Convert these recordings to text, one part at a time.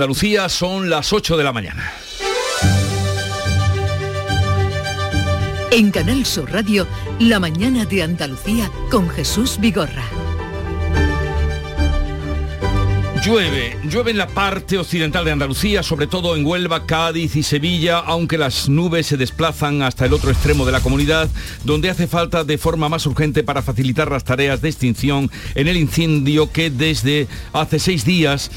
Andalucía son las 8 de la mañana. En Canal Sur Radio, La mañana de Andalucía con Jesús Vigorra. Llueve, llueve en la parte occidental de Andalucía, sobre todo en Huelva, Cádiz y Sevilla, aunque las nubes se desplazan hasta el otro extremo de la comunidad, donde hace falta de forma más urgente para facilitar las tareas de extinción en el incendio que desde hace seis días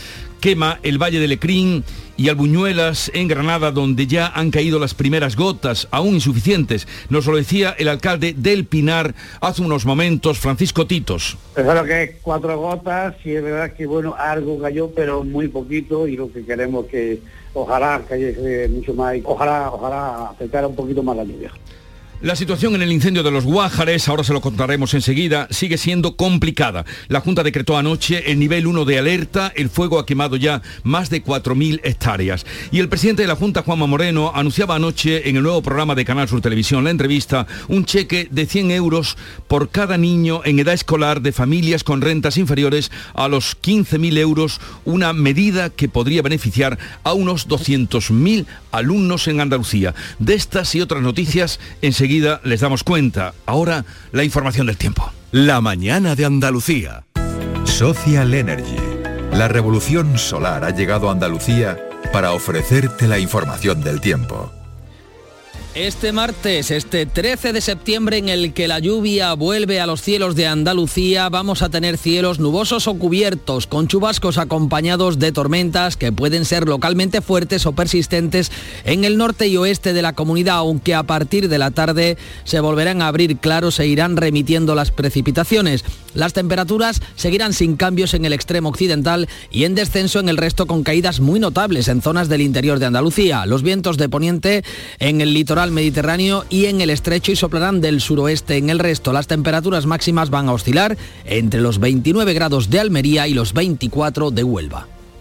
quema el Valle de Lecrín y Albuñuelas en Granada, donde ya han caído las primeras gotas, aún insuficientes. Nos lo decía el alcalde del Pinar hace unos momentos, Francisco Titos. Es lo que cuatro gotas y es verdad que bueno, algo cayó, pero muy poquito y lo que queremos que ojalá cayese mucho más, ojalá, ojalá afectara un poquito más la lluvia. La situación en el incendio de los Guájares, ahora se lo contaremos enseguida, sigue siendo complicada. La Junta decretó anoche el nivel 1 de alerta, el fuego ha quemado ya más de 4.000 hectáreas. Y el presidente de la Junta, Juanma Moreno, anunciaba anoche en el nuevo programa de Canal Sur Televisión, la entrevista, un cheque de 100 euros por cada niño en edad escolar de familias con rentas inferiores a los 15.000 euros, una medida que podría beneficiar a unos 200.000 alumnos en Andalucía. De estas y otras noticias, enseguida les damos cuenta. Ahora la información del tiempo. La mañana de Andalucía. Social Energy. La revolución solar ha llegado a Andalucía para ofrecerte la información del tiempo. Este martes, este 13 de septiembre en el que la lluvia vuelve a los cielos de Andalucía, vamos a tener cielos nubosos o cubiertos, con chubascos acompañados de tormentas que pueden ser localmente fuertes o persistentes en el norte y oeste de la comunidad, aunque a partir de la tarde se volverán a abrir claros e irán remitiendo las precipitaciones. Las temperaturas seguirán sin cambios en el extremo occidental y en descenso en el resto con caídas muy notables en zonas del interior de Andalucía. Los vientos de poniente en el litoral Mediterráneo y en el estrecho y soplarán del suroeste en el resto. Las temperaturas máximas van a oscilar entre los 29 grados de Almería y los 24 de Huelva.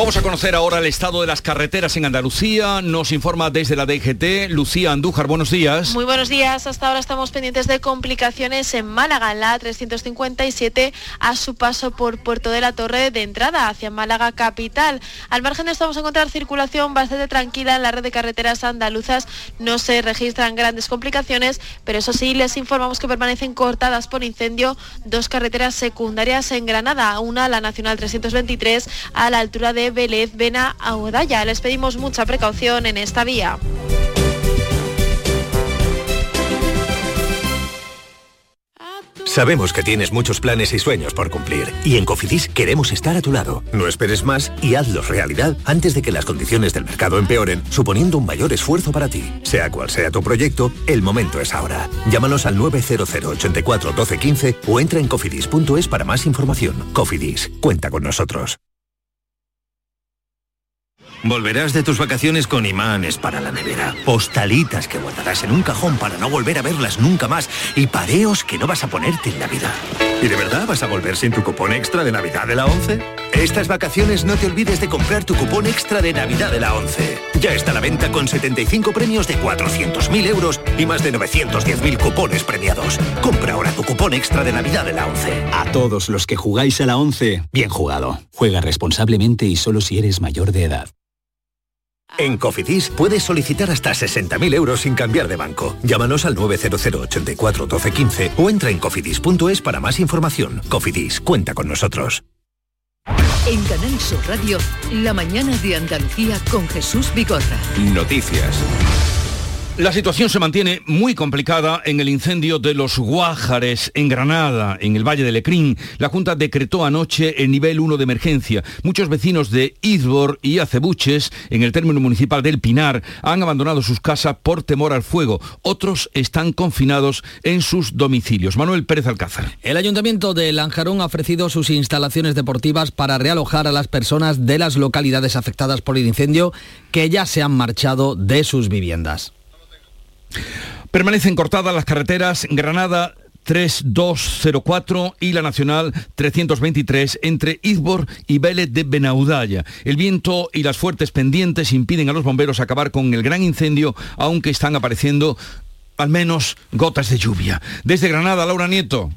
Vamos a conocer ahora el estado de las carreteras en Andalucía. Nos informa desde la DGT Lucía Andújar. Buenos días. Muy buenos días. Hasta ahora estamos pendientes de complicaciones en Málaga, en la 357, a su paso por Puerto de la Torre de entrada hacia Málaga capital. Al margen de esto vamos a encontrar circulación bastante tranquila en la red de carreteras andaluzas. No se registran grandes complicaciones, pero eso sí, les informamos que permanecen cortadas por incendio dos carreteras secundarias en Granada. Una, la Nacional 323, a la altura de Vélez, Vena a Odaya. Les pedimos mucha precaución en esta vía. Sabemos que tienes muchos planes y sueños por cumplir y en Cofidis queremos estar a tu lado. No esperes más y hazlos realidad antes de que las condiciones del mercado empeoren, suponiendo un mayor esfuerzo para ti. Sea cual sea tu proyecto, el momento es ahora. Llámanos al 900 84 12 15 o entra en cofidis.es para más información. Cofidis, cuenta con nosotros. Volverás de tus vacaciones con imanes para la nevera, postalitas que guardarás en un cajón para no volver a verlas nunca más y pareos que no vas a ponerte en Navidad. ¿Y de verdad vas a volver sin tu cupón extra de Navidad de la 11? Estas vacaciones no te olvides de comprar tu cupón extra de Navidad de la 11. Ya está a la venta con 75 premios de 400.000 euros y más de 910.000 cupones premiados. Compra ahora tu cupón extra de Navidad de la 11. A todos los que jugáis a la 11, bien jugado. Juega responsablemente y solo si eres mayor de edad. En Cofidis puedes solicitar hasta 60.000 euros sin cambiar de banco. Llámanos al 900 84 12 15 o entra en cofidis.es para más información. Cofidis, cuenta con nosotros. En Canal Sur Radio, la mañana de Andalucía con Jesús Bigorra. Noticias. La situación se mantiene muy complicada en el incendio de los Guájares en Granada, en el Valle de Lecrín. La Junta decretó anoche el nivel 1 de emergencia. Muchos vecinos de Izbor y Acebuches, en el término municipal del Pinar, han abandonado sus casas por temor al fuego. Otros están confinados en sus domicilios. Manuel Pérez Alcázar. El Ayuntamiento de Lanjarón ha ofrecido sus instalaciones deportivas para realojar a las personas de las localidades afectadas por el incendio que ya se han marchado de sus viviendas. Permanecen cortadas las carreteras Granada 3204 y la Nacional 323 entre Izbor y Vélez de Benaudalla. El viento y las fuertes pendientes impiden a los bomberos acabar con el gran incendio, aunque están apareciendo al menos gotas de lluvia. Desde Granada, Laura Nieto.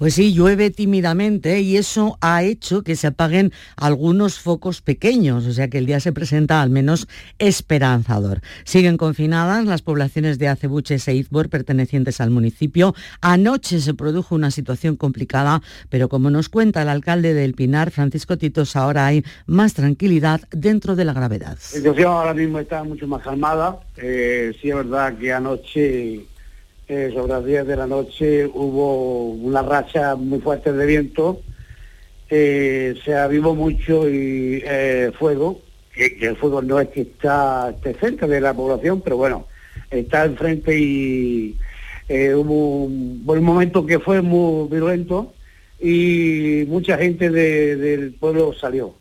Pues sí, llueve tímidamente y eso ha hecho que se apaguen algunos focos pequeños, o sea que el día se presenta al menos esperanzador. Siguen confinadas las poblaciones de Acebuches e Izbor pertenecientes al municipio. Anoche se produjo una situación complicada, pero como nos cuenta el alcalde del Pinar, Francisco Titos, ahora hay más tranquilidad dentro de la gravedad. La situación ahora mismo está mucho más calmada. Eh, sí es verdad que anoche sobre las 10 de la noche hubo una racha muy fuerte de viento, eh, se avivó mucho y eh, fuego, que, el fuego no es que está esté cerca de la población, pero bueno, está enfrente y eh, hubo un, un, momento que fue muy violento y mucha gente del pueblo salió.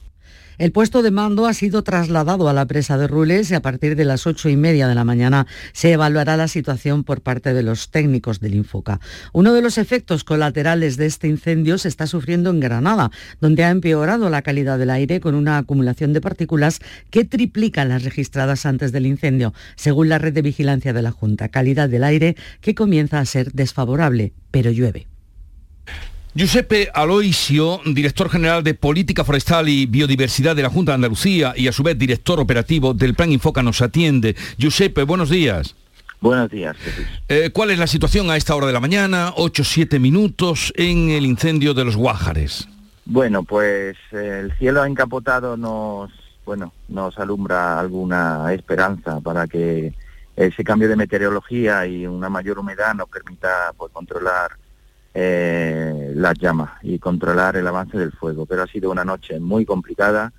El puesto de mando ha sido trasladado a la presa de Rules y a partir de las ocho y media de la mañana se evaluará la situación por parte de los técnicos del Infoca. Uno de los efectos colaterales de este incendio se está sufriendo en Granada, donde ha empeorado la calidad del aire con una acumulación de partículas que triplican las registradas antes del incendio, según la red de vigilancia de la Junta. Calidad del aire que comienza a ser desfavorable, pero llueve. Giuseppe Aloisio, director general de Política Forestal y Biodiversidad de la Junta de Andalucía y a su vez director operativo del Plan Infoca nos atiende. Giuseppe, buenos días. Buenos días, eh, ¿Cuál es la situación a esta hora de la mañana, 8-7 minutos, en el incendio de los Guájares? Bueno, pues eh, el cielo encapotado nos, bueno, nos alumbra alguna esperanza para que ese cambio de meteorología y una mayor humedad nos permita pues, controlar eh, las llamas y controlar el avance del fuego. Pero ha sido una noche muy complicada,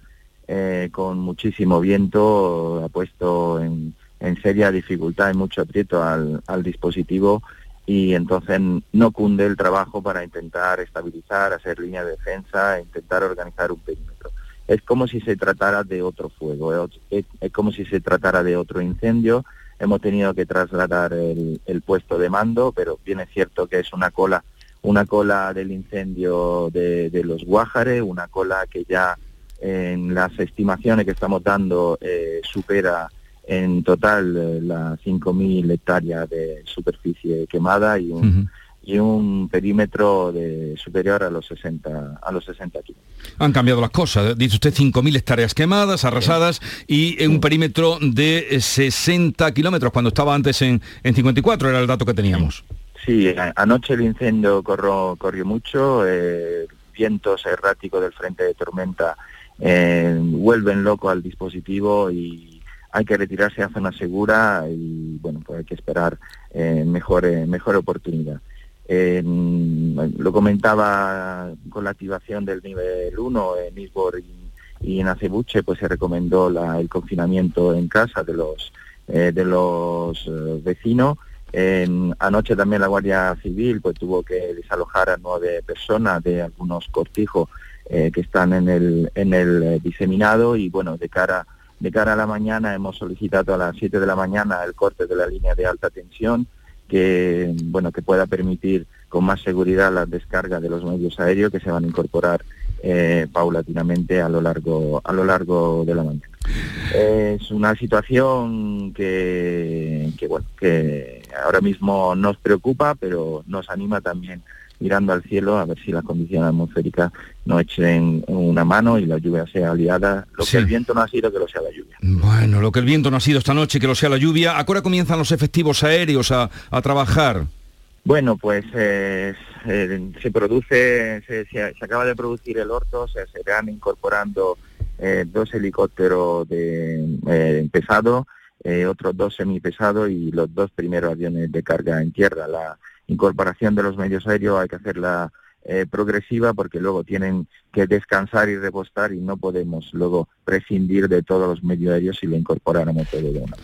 eh, con muchísimo viento, ha puesto en, seria dificultad y mucho aprieto al, dispositivo y entonces no cunde el trabajo para intentar estabilizar, hacer línea de defensa, e intentar organizar un perímetro. Es como si se tratara de otro fuego, es, como si se tratara de otro incendio. Hemos tenido que trasladar el, el puesto de mando, pero bien es cierto que es una cola una cola del incendio de, los Guájares, una cola que ya en las estimaciones que estamos dando eh, supera en total eh, las 5.000 hectáreas de superficie quemada y un, y un perímetro de superior a los 60 a los 60 kilómetros. Han cambiado las cosas. Dice usted 5.000 hectáreas quemadas, arrasadas y un perímetro de 60 kilómetros cuando estaba antes en, en 54, era el dato que teníamos. Sí, anoche el incendio corrió, corrió mucho, eh, vientos erráticos del frente de tormenta eh, vuelven loco al dispositivo y hay que retirarse a zona segura y bueno, pues hay que esperar eh, mejor, mejor oportunidad. lo comentaba con la activación del nivel 1 en Isbor y, en Acebuche, pues se recomendó el confinamiento en casa de los, de los vecinos anoche también la Guardia Civil pues tuvo que desalojar a nueve personas de algunos cortijos eh, que están en el, en el eh, diseminado. Y bueno, de cara, de cara a la mañana hemos solicitado a las 7 de la mañana el corte de la línea de alta tensión que bueno que pueda permitir con más seguridad la descarga de los medios aéreos que se van a incorporar eh, paulatinamente a lo largo a lo largo de la mañana. Es una situación que, que, bueno, que ahora mismo nos preocupa, pero nos anima también mirando al cielo a ver si las condiciones atmosféricas nos echen una mano y la lluvia sea aliada. Lo que el viento no ha sido, que lo sea la lluvia. Bueno, lo que el viento no ha sido esta noche, que lo sea la lluvia. ¿A qué hora comienzan los efectivos aéreos a, trabajar? Bueno, pues eh, se produce, se, acaba de producir el orto, se, se van incorporando eh, dos helicópteros de, eh, pesados eh, otros dos semipesados y los dos primeros aviones de carga en tierra. La incorporación de los medios aéreos hay que hacerla eh, progresiva porque luego tienen que descansar y repostar y no podemos luego prescindir de todos los medios aéreos si lo incorporáramos todo de una.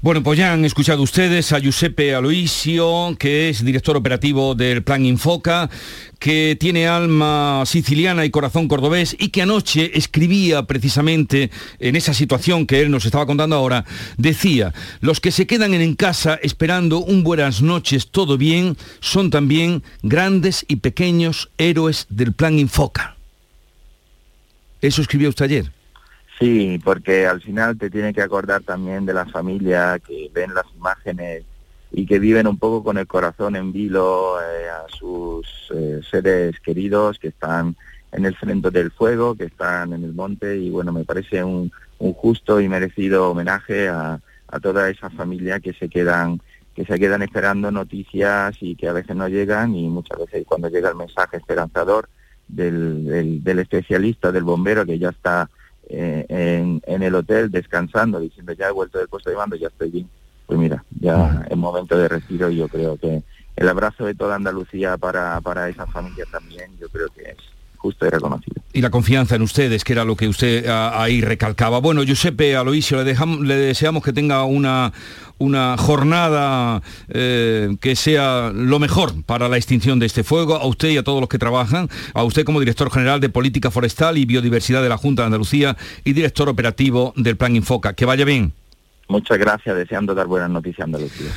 Bueno, pues ya han escuchado ustedes a Giuseppe Aloisio, que es director operativo del Plan Infoca, que tiene alma siciliana y corazón cordobés y que anoche escribía precisamente en esa situación que él nos estaba contando ahora, decía, los que se quedan en casa esperando un buenas noches, todo bien, son también grandes y pequeños héroes del Plan Infoca. Eso escribió usted ayer. Sí, porque al final te tiene que acordar también de la familia que ven las imágenes y que viven un poco con el corazón en vilo eh, a sus eh, seres queridos que están en el frente del fuego, que están en el monte y bueno, me parece un, justo y merecido homenaje a, toda esa familia que se quedan que se quedan esperando noticias y que a veces no llegan y muchas veces cuando llega el mensaje esperanzador del, del especialista, del bombero que ya está eh, en, el hotel descansando, diciendo ya he vuelto del puesto de mando, ya estoy bien. Pues mira, ya es momento de respiro y yo creo que el abrazo de toda Andalucía para, para esa familia también, yo creo que es justo y reconocido. Y la confianza en ustedes, que era lo que usted ah, ahí recalcaba. Bueno, Giuseppe Aloisio, le, dejamos, le deseamos que tenga una, una jornada eh, que sea lo mejor para la extinción de este fuego, a usted y a todos los que trabajan, a usted como director general de Política Forestal y Biodiversidad de la Junta de Andalucía y director operativo del Plan Infoca. Que vaya bien. Muchas gracias, deseando dar buenas noticias a Andalucía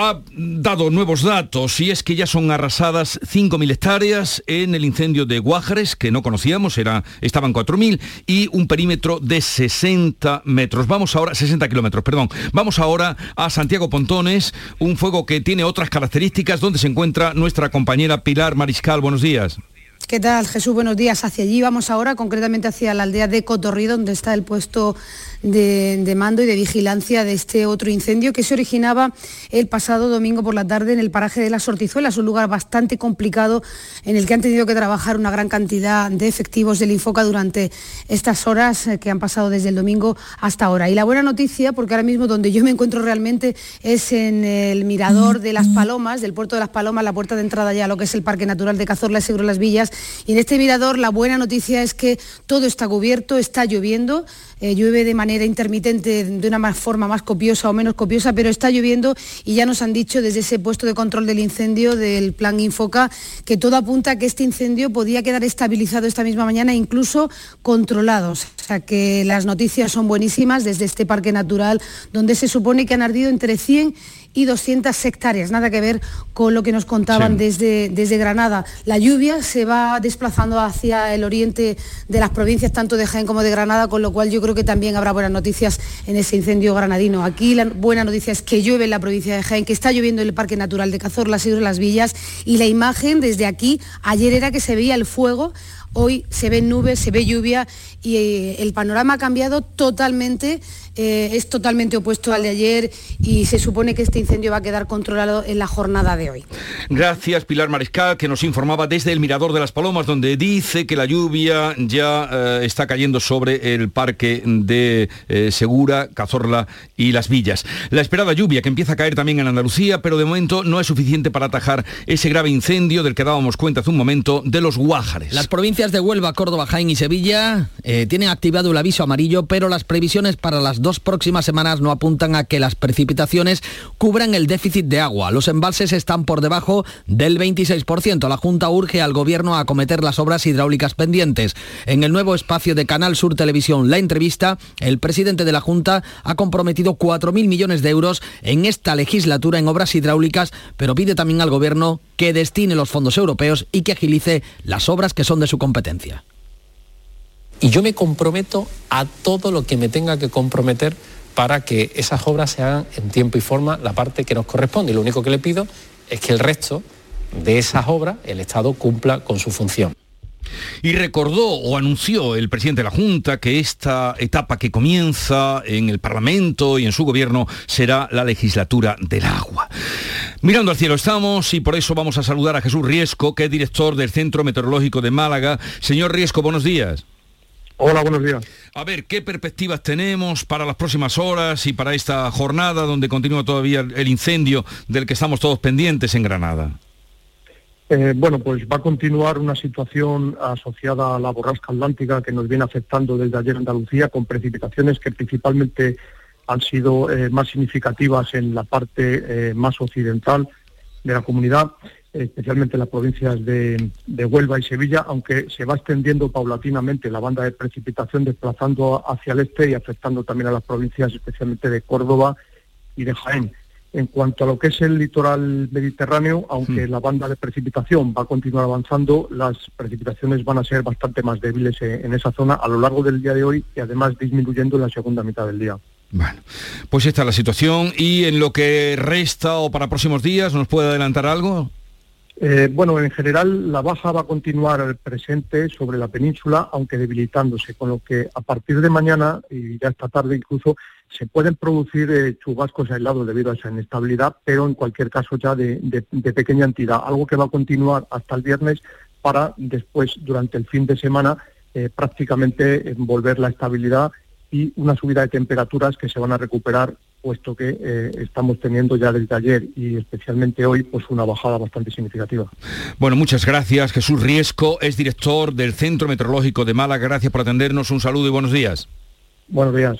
ha dado nuevos datos y es que ya son arrasadas 5.000 hectáreas en el incendio de Guájares, que no conocíamos, era, estaban 4.000, y un perímetro de 60 metros. Vamos ahora, 60 kilómetros, perdón. Vamos ahora a Santiago Pontones, un fuego que tiene otras características, donde se encuentra nuestra compañera Pilar Mariscal. Buenos días. ¿Qué tal, Jesús? Buenos días. Hacia allí vamos ahora, concretamente hacia la aldea de Cotorrí, donde está el puesto de, mando y de vigilancia de este otro incendio que se originaba el pasado domingo por la tarde en el paraje de las Hortizuelas, un lugar bastante complicado en el que han tenido que trabajar una gran cantidad de efectivos del Infoca durante estas horas eh, que han pasado desde el domingo hasta ahora. Y la buena noticia, porque ahora mismo donde yo me encuentro realmente es en el mirador de las Palomas, del puerto de las Palomas, la puerta de entrada ya a lo que es el Parque Natural de Cazorla y Seguro Las Villas. Y en este mirador la buena noticia es que todo está cubierto, está lloviendo, eh, llueve de manera intermitente, de una forma más copiosa o menos copiosa, pero está lloviendo y ya nos han dicho desde ese puesto de control del incendio del plan Infoca que todo apunta a que este incendio podía quedar estabilizado esta misma mañana, incluso controlado. O sea que las noticias son buenísimas desde este parque natural donde se supone que han ardido entre 100 y 200 hectáreas, nada que ver con lo que nos contaban desde, desde Granada. La lluvia se va desplazando hacia el oriente de las provincias, tanto de Jaén como de Granada, con lo cual yo creo que también habrá buenas noticias en ese incendio granadino. Aquí la buena noticia es que llueve en la provincia de Jaén, que está lloviendo en el Parque Natural de Cazorla, y Las Villas, y la imagen desde aquí, ayer era que se veía el fuego Hoy se ven nubes, se ve lluvia y eh, el panorama ha cambiado totalmente, eh, es totalmente opuesto al de ayer y se supone que este incendio va a quedar controlado en la jornada de hoy. Gracias Pilar Mariscal, que nos informaba desde el Mirador de las Palomas, donde dice que la lluvia ya eh, está cayendo sobre el parque de Segura, Cazorla y Las Villas. La esperada lluvia que empieza a caer también en Andalucía, pero de momento no es suficiente para atajar ese grave incendio del que dábamos cuenta hace un momento de los Guájares. Las provincias de Huelva, Córdoba, Jaén y Sevilla eh, tienen activado el aviso amarillo, pero las previsiones para las dos próximas semanas no apuntan a que las precipitaciones cubran el déficit de agua. Los embalses están por debajo del 26%. La Junta urge al Gobierno a acometer las obras hidráulicas pendientes. En el nuevo espacio de Canal Sur Televisión, La Entrevista, el presidente de la Junta ha comprometido 4.000 millones de euros en esta legislatura en obras hidráulicas, pero pide también al Gobierno que destine los fondos europeos y que agilice las obras que son de su competencia. Y yo me comprometo a todo lo que me tenga que comprometer para que esas obras se hagan en tiempo y forma la parte que nos corresponde. Y lo único que le pido es que el resto de esas obras el Estado cumpla con su función. Y recordó o anunció el presidente de la Junta que esta etapa que comienza en el Parlamento y en su gobierno será la legislatura del agua. Mirando al cielo estamos y por eso vamos a saludar a Jesús Riesco, que es director del Centro Meteorológico de Málaga. Señor Riesco, buenos días. Hola, buenos días. A ver, ¿qué perspectivas tenemos para las próximas horas y para esta jornada donde continúa todavía el incendio del que estamos todos pendientes en Granada? Eh, bueno, pues va a continuar una situación asociada a la borrasca atlántica que nos viene afectando desde ayer en Andalucía, con precipitaciones que principalmente han sido eh, más significativas en la parte eh, más occidental de la comunidad, especialmente en las provincias de, de, Huelva y Sevilla, aunque se va extendiendo paulatinamente la banda de precipitación, desplazando hacia el este y afectando también a las provincias, especialmente de Córdoba y de Jaén. En cuanto a lo que es el litoral mediterráneo, aunque la banda de precipitación va a continuar avanzando, las precipitaciones van a ser bastante más débiles en esa zona a lo largo del día de hoy y además disminuyendo en la segunda mitad del día. Bueno, pues esta es la situación y en lo que resta o para próximos días, ¿nos puede adelantar algo? Eh, bueno, en general la baja va a continuar presente sobre la península, aunque debilitándose, con lo que a partir de mañana y ya esta tarde incluso se pueden producir eh, chubascos aislados debido a esa inestabilidad, pero en cualquier caso ya de, pequeña entidad, algo que va a continuar hasta el viernes para después, durante el fin de semana, eh, prácticamente volver la estabilidad y una subida de temperaturas que se van a recuperar puesto que eh, estamos teniendo ya desde ayer y especialmente hoy pues una bajada bastante significativa. Bueno, muchas gracias. Jesús Riesco es director del Centro Meteorológico de Málaga. Gracias por atendernos. Un saludo y buenos días. Buenos días.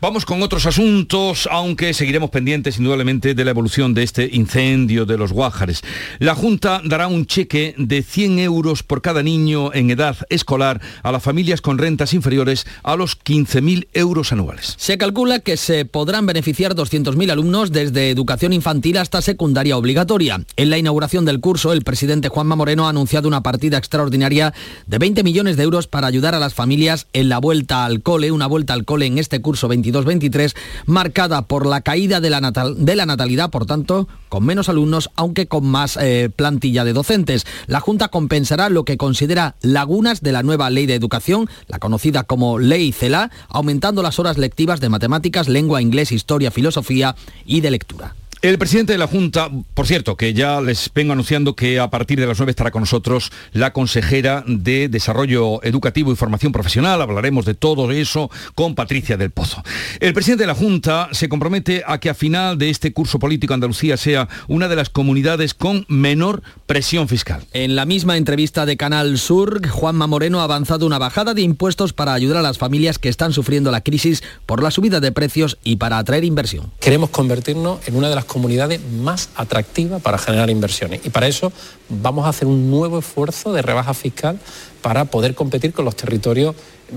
Vamos con otros asuntos, aunque seguiremos pendientes indudablemente de la evolución de este incendio de los Guájares. La Junta dará un cheque de 100 euros por cada niño en edad escolar a las familias con rentas inferiores a los 15.000 euros anuales. Se calcula que se podrán beneficiar 200.000 alumnos desde educación infantil hasta secundaria obligatoria. En la inauguración del curso, el presidente Juanma Moreno ha anunciado una partida extraordinaria de 20 millones de euros para ayudar a las familias en la vuelta al cole, una vuelta al cole en este curso 20 22-23, marcada por la caída de la, natalidad, por tanto, con menos alumnos, aunque con más eh, plantilla de docentes. La Junta compensará lo que considera lagunas de la nueva ley de educación, la conocida como Ley CELA, aumentando las horas lectivas de matemáticas, lengua, inglés, historia, filosofía y de lectura. El presidente de la Junta, por cierto, que ya les vengo anunciando que a partir de las 9 estará con nosotros la consejera de Desarrollo Educativo y Formación Profesional. Hablaremos de todo eso con Patricia del Pozo. El presidente de la Junta se compromete a que a final de este curso político Andalucía sea una de las comunidades con menor presión fiscal. En la misma entrevista de Canal Sur, Juanma Moreno ha avanzado una bajada de impuestos para ayudar a las familias que están sufriendo la crisis por la subida de precios y para atraer inversión. Queremos convertirnos en una de las comunidades más atractivas para generar inversiones. Y para eso vamos a hacer un nuevo esfuerzo de rebaja fiscal para poder competir con los territorios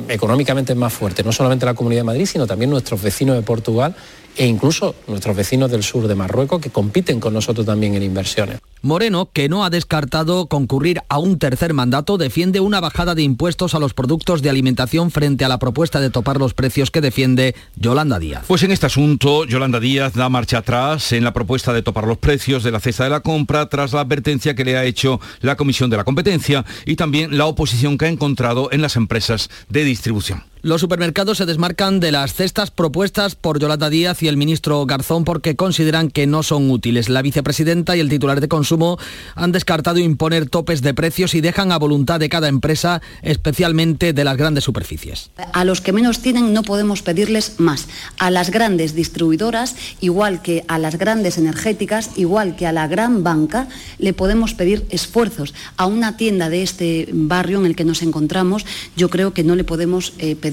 económicamente más fuertes, no solamente la Comunidad de Madrid, sino también nuestros vecinos de Portugal e incluso nuestros vecinos del sur de Marruecos que compiten con nosotros también en inversiones. Moreno, que no ha descartado concurrir a un tercer mandato, defiende una bajada de impuestos a los productos de alimentación frente a la propuesta de topar los precios que defiende Yolanda Díaz. Pues en este asunto, Yolanda Díaz da marcha atrás en la propuesta de topar los precios de la cesta de la compra tras la advertencia que le ha hecho la Comisión de la Competencia y también la oposición que ha encontrado en las empresas de distribución. Los supermercados se desmarcan de las cestas propuestas por Yolanda Díaz y el ministro Garzón porque consideran que no son útiles. La vicepresidenta y el titular de consumo han descartado imponer topes de precios y dejan a voluntad de cada empresa, especialmente de las grandes superficies. A los que menos tienen no podemos pedirles más. A las grandes distribuidoras, igual que a las grandes energéticas, igual que a la gran banca, le podemos pedir esfuerzos. A una tienda de este barrio en el que nos encontramos, yo creo que no le podemos eh, pedir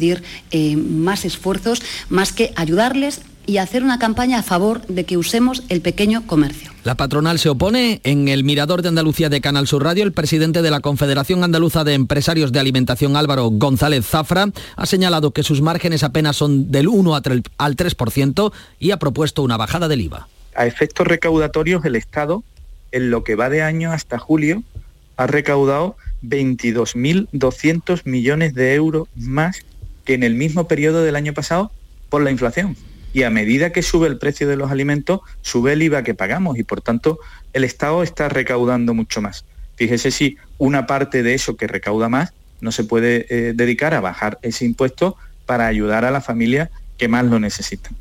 eh, más esfuerzos, más que ayudarles y hacer una campaña a favor de que usemos el pequeño comercio. La patronal se opone. En el Mirador de Andalucía de Canal Sur Radio, el presidente de la Confederación Andaluza de Empresarios de Alimentación, Álvaro González Zafra, ha señalado que sus márgenes apenas son del 1 al 3% y ha propuesto una bajada del IVA. A efectos recaudatorios, el Estado, en lo que va de año hasta julio, ha recaudado 22.200 millones de euros más que en el mismo periodo del año pasado por la inflación. Y a medida que sube el precio de los alimentos, sube el IVA que pagamos y por tanto el Estado está recaudando mucho más. Fíjese si una parte de eso que recauda más no se puede eh, dedicar a bajar ese impuesto para ayudar a las familias que más lo necesitan.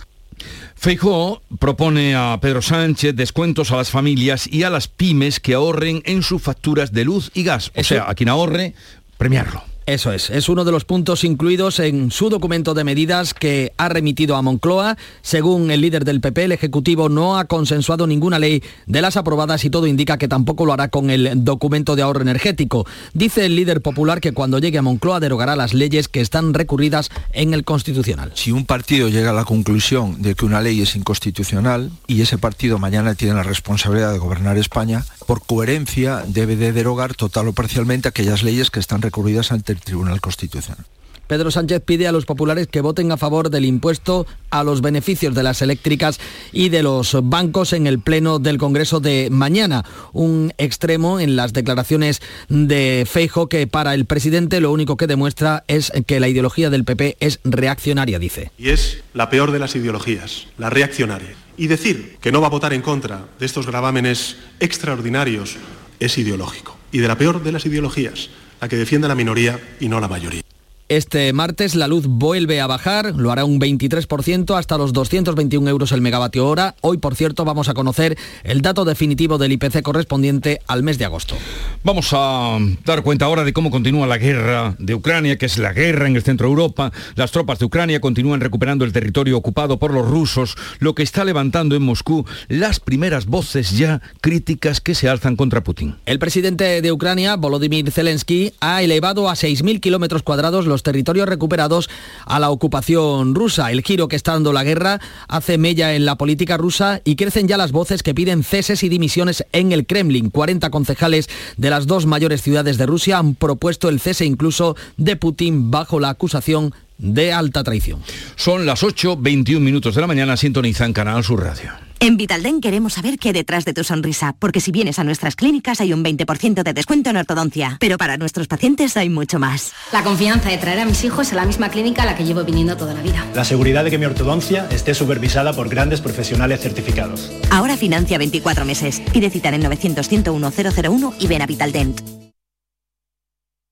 Feijóo propone a Pedro Sánchez descuentos a las familias y a las pymes que ahorren en sus facturas de luz y gas. O sea, a quien ahorre, premiarlo. Eso es, es uno de los puntos incluidos en su documento de medidas que ha remitido a Moncloa. Según el líder del PP, el Ejecutivo no ha consensuado ninguna ley de las aprobadas y todo indica que tampoco lo hará con el documento de ahorro energético. Dice el líder popular que cuando llegue a Moncloa derogará las leyes que están recurridas en el Constitucional. Si un partido llega a la conclusión de que una ley es inconstitucional y ese partido mañana tiene la responsabilidad de gobernar España, por coherencia debe de derogar total o parcialmente aquellas leyes que están recurridas ante Tribunal Constitucional. Pedro Sánchez pide a los populares que voten a favor del impuesto a los beneficios de las eléctricas y de los bancos en el Pleno del Congreso de mañana. Un extremo en las declaraciones de Feijo que para el presidente lo único que demuestra es que la ideología del PP es reaccionaria, dice. Y es la peor de las ideologías, la reaccionaria. Y decir que no va a votar en contra de estos gravámenes extraordinarios es ideológico. Y de la peor de las ideologías, la que defiende a la minoría y no la mayoría. Este martes la luz vuelve a bajar, lo hará un 23% hasta los 221 euros el megavatio hora. Hoy, por cierto, vamos a conocer el dato definitivo del IPC correspondiente al mes de agosto. Vamos a dar cuenta ahora de cómo continúa la guerra de Ucrania, que es la guerra en el centro de Europa. Las tropas de Ucrania continúan recuperando el territorio ocupado por los rusos, lo que está levantando en Moscú las primeras voces ya críticas que se alzan contra Putin. El presidente de Ucrania, Volodymyr Zelensky, ha elevado a 6.000 kilómetros cuadrados los territorios recuperados a la ocupación rusa. El giro que está dando la guerra hace mella en la política rusa y crecen ya las voces que piden ceses y dimisiones en el Kremlin. 40 concejales de las dos mayores ciudades de Rusia han propuesto el cese incluso de Putin bajo la acusación de alta traición. Son las 8, 21 minutos de la mañana, sintonizan Canal Sur Radio. En Vitalden queremos saber qué hay detrás de tu sonrisa, porque si vienes a nuestras clínicas hay un 20% de descuento en ortodoncia, pero para nuestros pacientes hay mucho más. La confianza de traer a mis hijos a la misma clínica a la que llevo viniendo toda la vida. La seguridad de que mi ortodoncia esté supervisada por grandes profesionales certificados. Ahora financia 24 meses. Pide citar en 900 101 001 y ven a Vitaldent.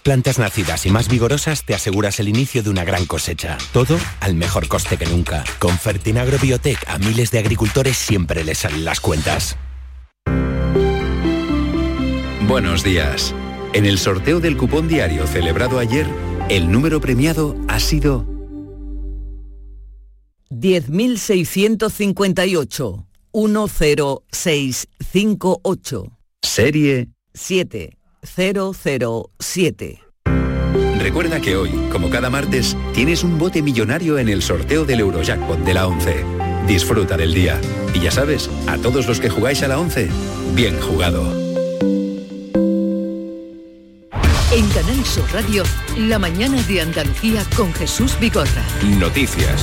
plantas nacidas y más vigorosas te aseguras el inicio de una gran cosecha. Todo al mejor coste que nunca. Con Fertinagro Biotech a miles de agricultores siempre les salen las cuentas. Buenos días. En el sorteo del cupón diario celebrado ayer, el número premiado ha sido 10.658-10658. Serie 7. 007. Recuerda que hoy, como cada martes, tienes un bote millonario en el sorteo del Eurojackpot de la 11. Disfruta del día. Y ya sabes, a todos los que jugáis a la 11, bien jugado. En Canal Sur Radio, la mañana de Andalucía con Jesús Bigorra. Noticias.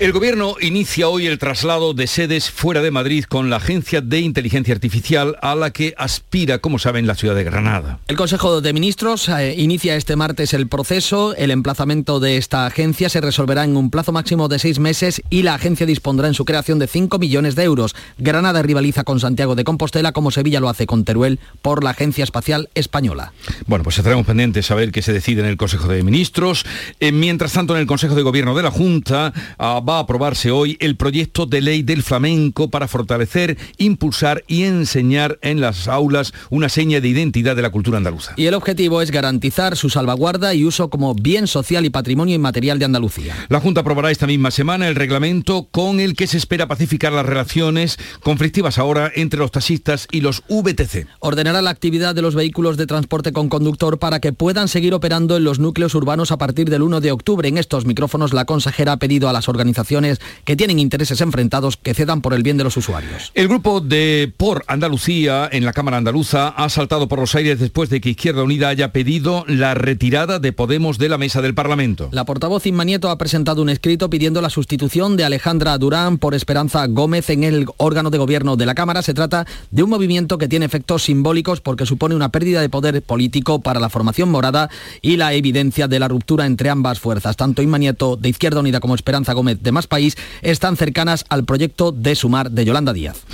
El Gobierno inicia hoy el traslado de sedes fuera de Madrid con la Agencia de Inteligencia Artificial a la que aspira, como saben, la ciudad de Granada. El Consejo de Ministros eh, inicia este martes el proceso. El emplazamiento de esta agencia se resolverá en un plazo máximo de seis meses y la agencia dispondrá en su creación de 5 millones de euros. Granada rivaliza con Santiago de Compostela como Sevilla lo hace con Teruel por la Agencia Espacial Española. Bueno, pues estaremos pendientes a ver qué se decide en el Consejo de Ministros. Eh, mientras tanto, en el Consejo de Gobierno de la Junta ah, va a aprobarse hoy el proyecto de ley del flamenco para fortalecer, impulsar y enseñar en las aulas una seña de identidad de la cultura andaluza. Y el objetivo es garantizar su salvaguarda y uso como bien social y patrimonio inmaterial de Andalucía. La Junta aprobará esta misma semana el reglamento con el que se espera pacificar las relaciones conflictivas ahora entre los taxistas y los VTC. Ordenará la actividad de los vehículos de transporte con conductor para que puedan seguir operando en los núcleos urbanos a partir del 1 de octubre. En estos micrófonos la consejera ha pedido a las organizaciones organizaciones que tienen intereses enfrentados que cedan por el bien de los usuarios. El grupo de Por Andalucía en la Cámara Andaluza ha saltado por los aires después de que Izquierda Unida haya pedido la retirada de Podemos de la mesa del Parlamento. La portavoz Inma Nieto ha presentado un escrito pidiendo la sustitución de Alejandra Durán por Esperanza Gómez en el órgano de gobierno de la Cámara. Se trata de un movimiento que tiene efectos simbólicos porque supone una pérdida de poder político para la formación morada y la evidencia de la ruptura entre ambas fuerzas. Tanto Inma Nieto de Izquierda Unida como Esperanza Gómez de Más País están cercanas al proyecto de sumar de Yolanda Díaz.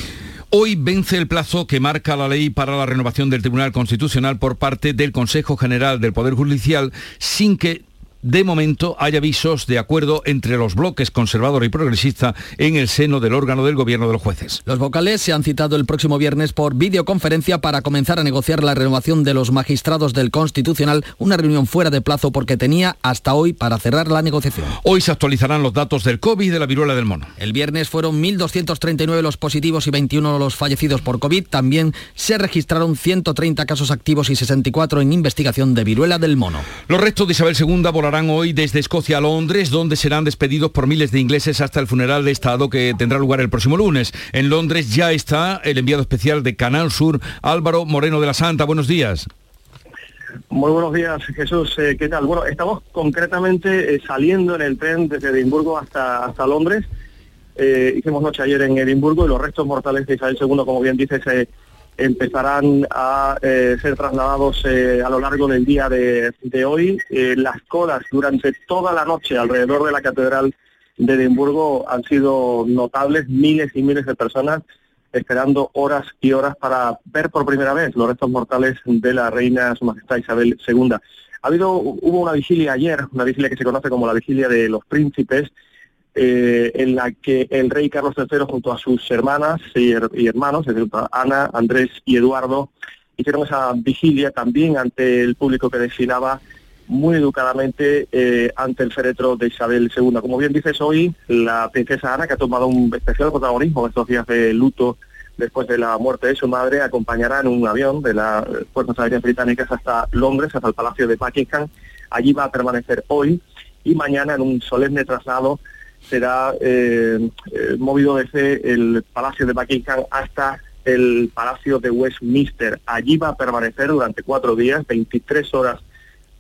Hoy vence el plazo que marca la ley para la renovación del Tribunal Constitucional por parte del Consejo General del Poder Judicial sin que de momento hay avisos de acuerdo entre los bloques conservador y progresista en el seno del órgano del gobierno de los jueces. Los vocales se han citado el próximo viernes por videoconferencia para comenzar a negociar la renovación de los magistrados del Constitucional, una reunión fuera de plazo porque tenía hasta hoy para cerrar la negociación. Hoy se actualizarán los datos del COVID y de la viruela del mono. El viernes fueron 1.239 los positivos y 21 los fallecidos por COVID. También se registraron 130 casos activos y 64 en investigación de viruela del mono. Los restos de Isabel II volarán hoy desde Escocia a Londres, donde serán despedidos por miles de ingleses hasta el funeral de Estado que tendrá lugar el próximo lunes. En Londres ya está el enviado especial de Canal Sur, Álvaro Moreno de la Santa. Buenos días. Muy buenos días, Jesús. Eh, ¿Qué tal? Bueno, estamos concretamente eh, saliendo en el tren desde Edimburgo hasta, hasta Londres. Eh, hicimos noche ayer en Edimburgo y los restos mortales de Isabel II, como bien dices, empezarán a eh, ser trasladados eh, a lo largo del día de, hoy. Eh, las colas durante toda la noche alrededor de la Catedral de Edimburgo han sido notables, miles y miles de personas esperando horas y horas para ver por primera vez los restos mortales de la reina Su Majestad Isabel II. Ha habido, hubo una vigilia ayer, una vigilia que se conoce como la vigilia de los príncipes, eh, en la que el rey Carlos III junto a sus hermanas y, hermanos, es decir, Ana, Andrés y Eduardo, hicieron esa vigilia también ante el público que desfilaba muy educadamente eh, ante el féretro de Isabel II. Como bien dices hoy, la princesa Ana, que ha tomado un especial protagonismo estos días de luto después de la muerte de su madre, acompañará en un avión de las Fuerzas Aéreas Británicas hasta Londres, hasta el Palacio de Buckingham. Allí va a permanecer hoy y mañana en un solemne traslado será eh, eh, movido desde el Palacio de Buckingham hasta el Palacio de Westminster. Allí va a permanecer durante cuatro días, 23 horas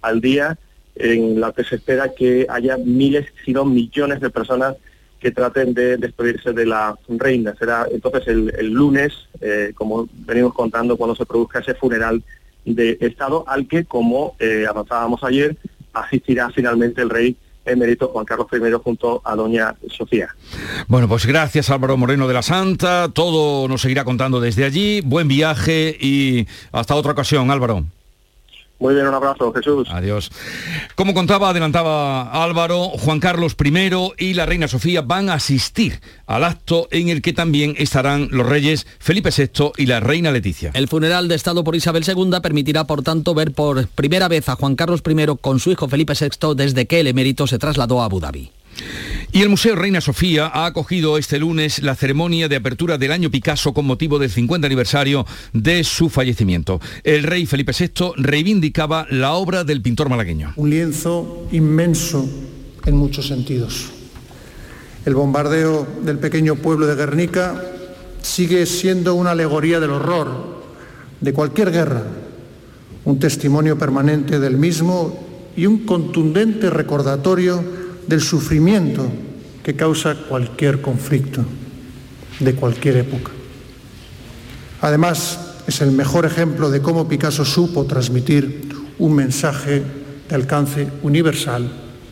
al día, en la que se espera que haya miles, si no millones de personas que traten de despedirse de la reina. Será entonces el, lunes, eh, como venimos contando, cuando se produzca ese funeral de Estado, al que, como avanzábamos ayer, asistirá finalmente el rey emérito Juan Carlos I junto a doña Sofía. Bueno, pues gracias Álvaro Moreno de la Santa, todo nos seguirá contando desde allí, buen viaje y hasta otra ocasión, Álvaro. Muy bien, un abrazo, Jesús. Adiós. Como contaba, adelantaba Álvaro, Juan Carlos I y la reina Sofía van a asistir al acto en el que también estarán los reyes Felipe VI y la reina Leticia. El funeral de Estado por Isabel II permitirá, por tanto, ver por primera vez a Juan Carlos I con su hijo Felipe VI desde que el emérito se trasladó a Abu Dhabi. Y el Museo Reina Sofía ha acogido este lunes la ceremonia de apertura del año Picasso con motivo del 50 aniversario de su fallecimiento. El rey Felipe VI reivindicaba la obra del pintor malagueño. Un lienzo inmenso en muchos sentidos. El bombardeo del pequeño pueblo de Guernica sigue siendo una alegoría del horror de cualquier guerra, un testimonio permanente del mismo y un contundente recordatorio del sufrimiento que causa cualquier conflicto de cualquier época. Además, es el mejor ejemplo de cómo Picasso supo transmitir un mensaje de alcance universal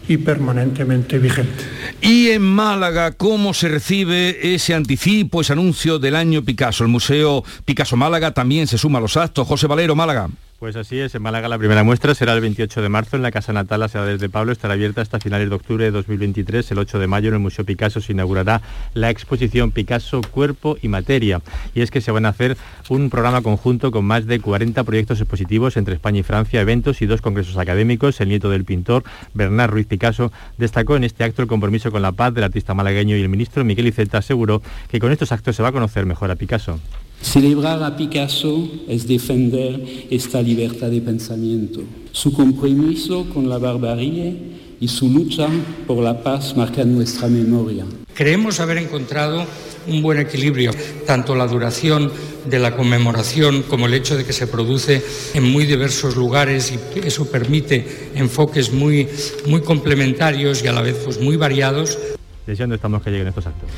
y permanentemente vigente. Y en Málaga, ¿cómo se recibe ese anticipo, ese anuncio del año Picasso? El Museo Picasso Málaga también se suma a los actos. José Valero, Málaga. Pues así es, en Málaga la primera muestra será el 28 de marzo en la Casa Natal La Ciudad de Pablo, estará abierta hasta finales de octubre de 2023. El 8 de mayo en el Museo Picasso se inaugurará la exposición Picasso Cuerpo y Materia. Y es que se van a hacer un programa conjunto con más de 40 proyectos expositivos entre España y Francia, eventos y dos congresos académicos. El nieto del pintor, Bernard Ruiz Picasso, destacó en este acto el compromiso con la paz del artista malagueño y el ministro Miguel Iceta aseguró que con estos actos se va a conocer mejor a Picasso. Celebrar a Picasso es defender esta libertad de pensamiento. Su compromiso con la barbarie y su lucha por la paz marca nuestra memoria. Creemos haber encontrado un buen equilibrio, tanto la duración de la conmemoración como el hecho de que se produce en muy diversos lugares y eso permite enfoques muy, muy complementarios y a la vez pues, muy variados. Deseando estamos que lleguen estos actos.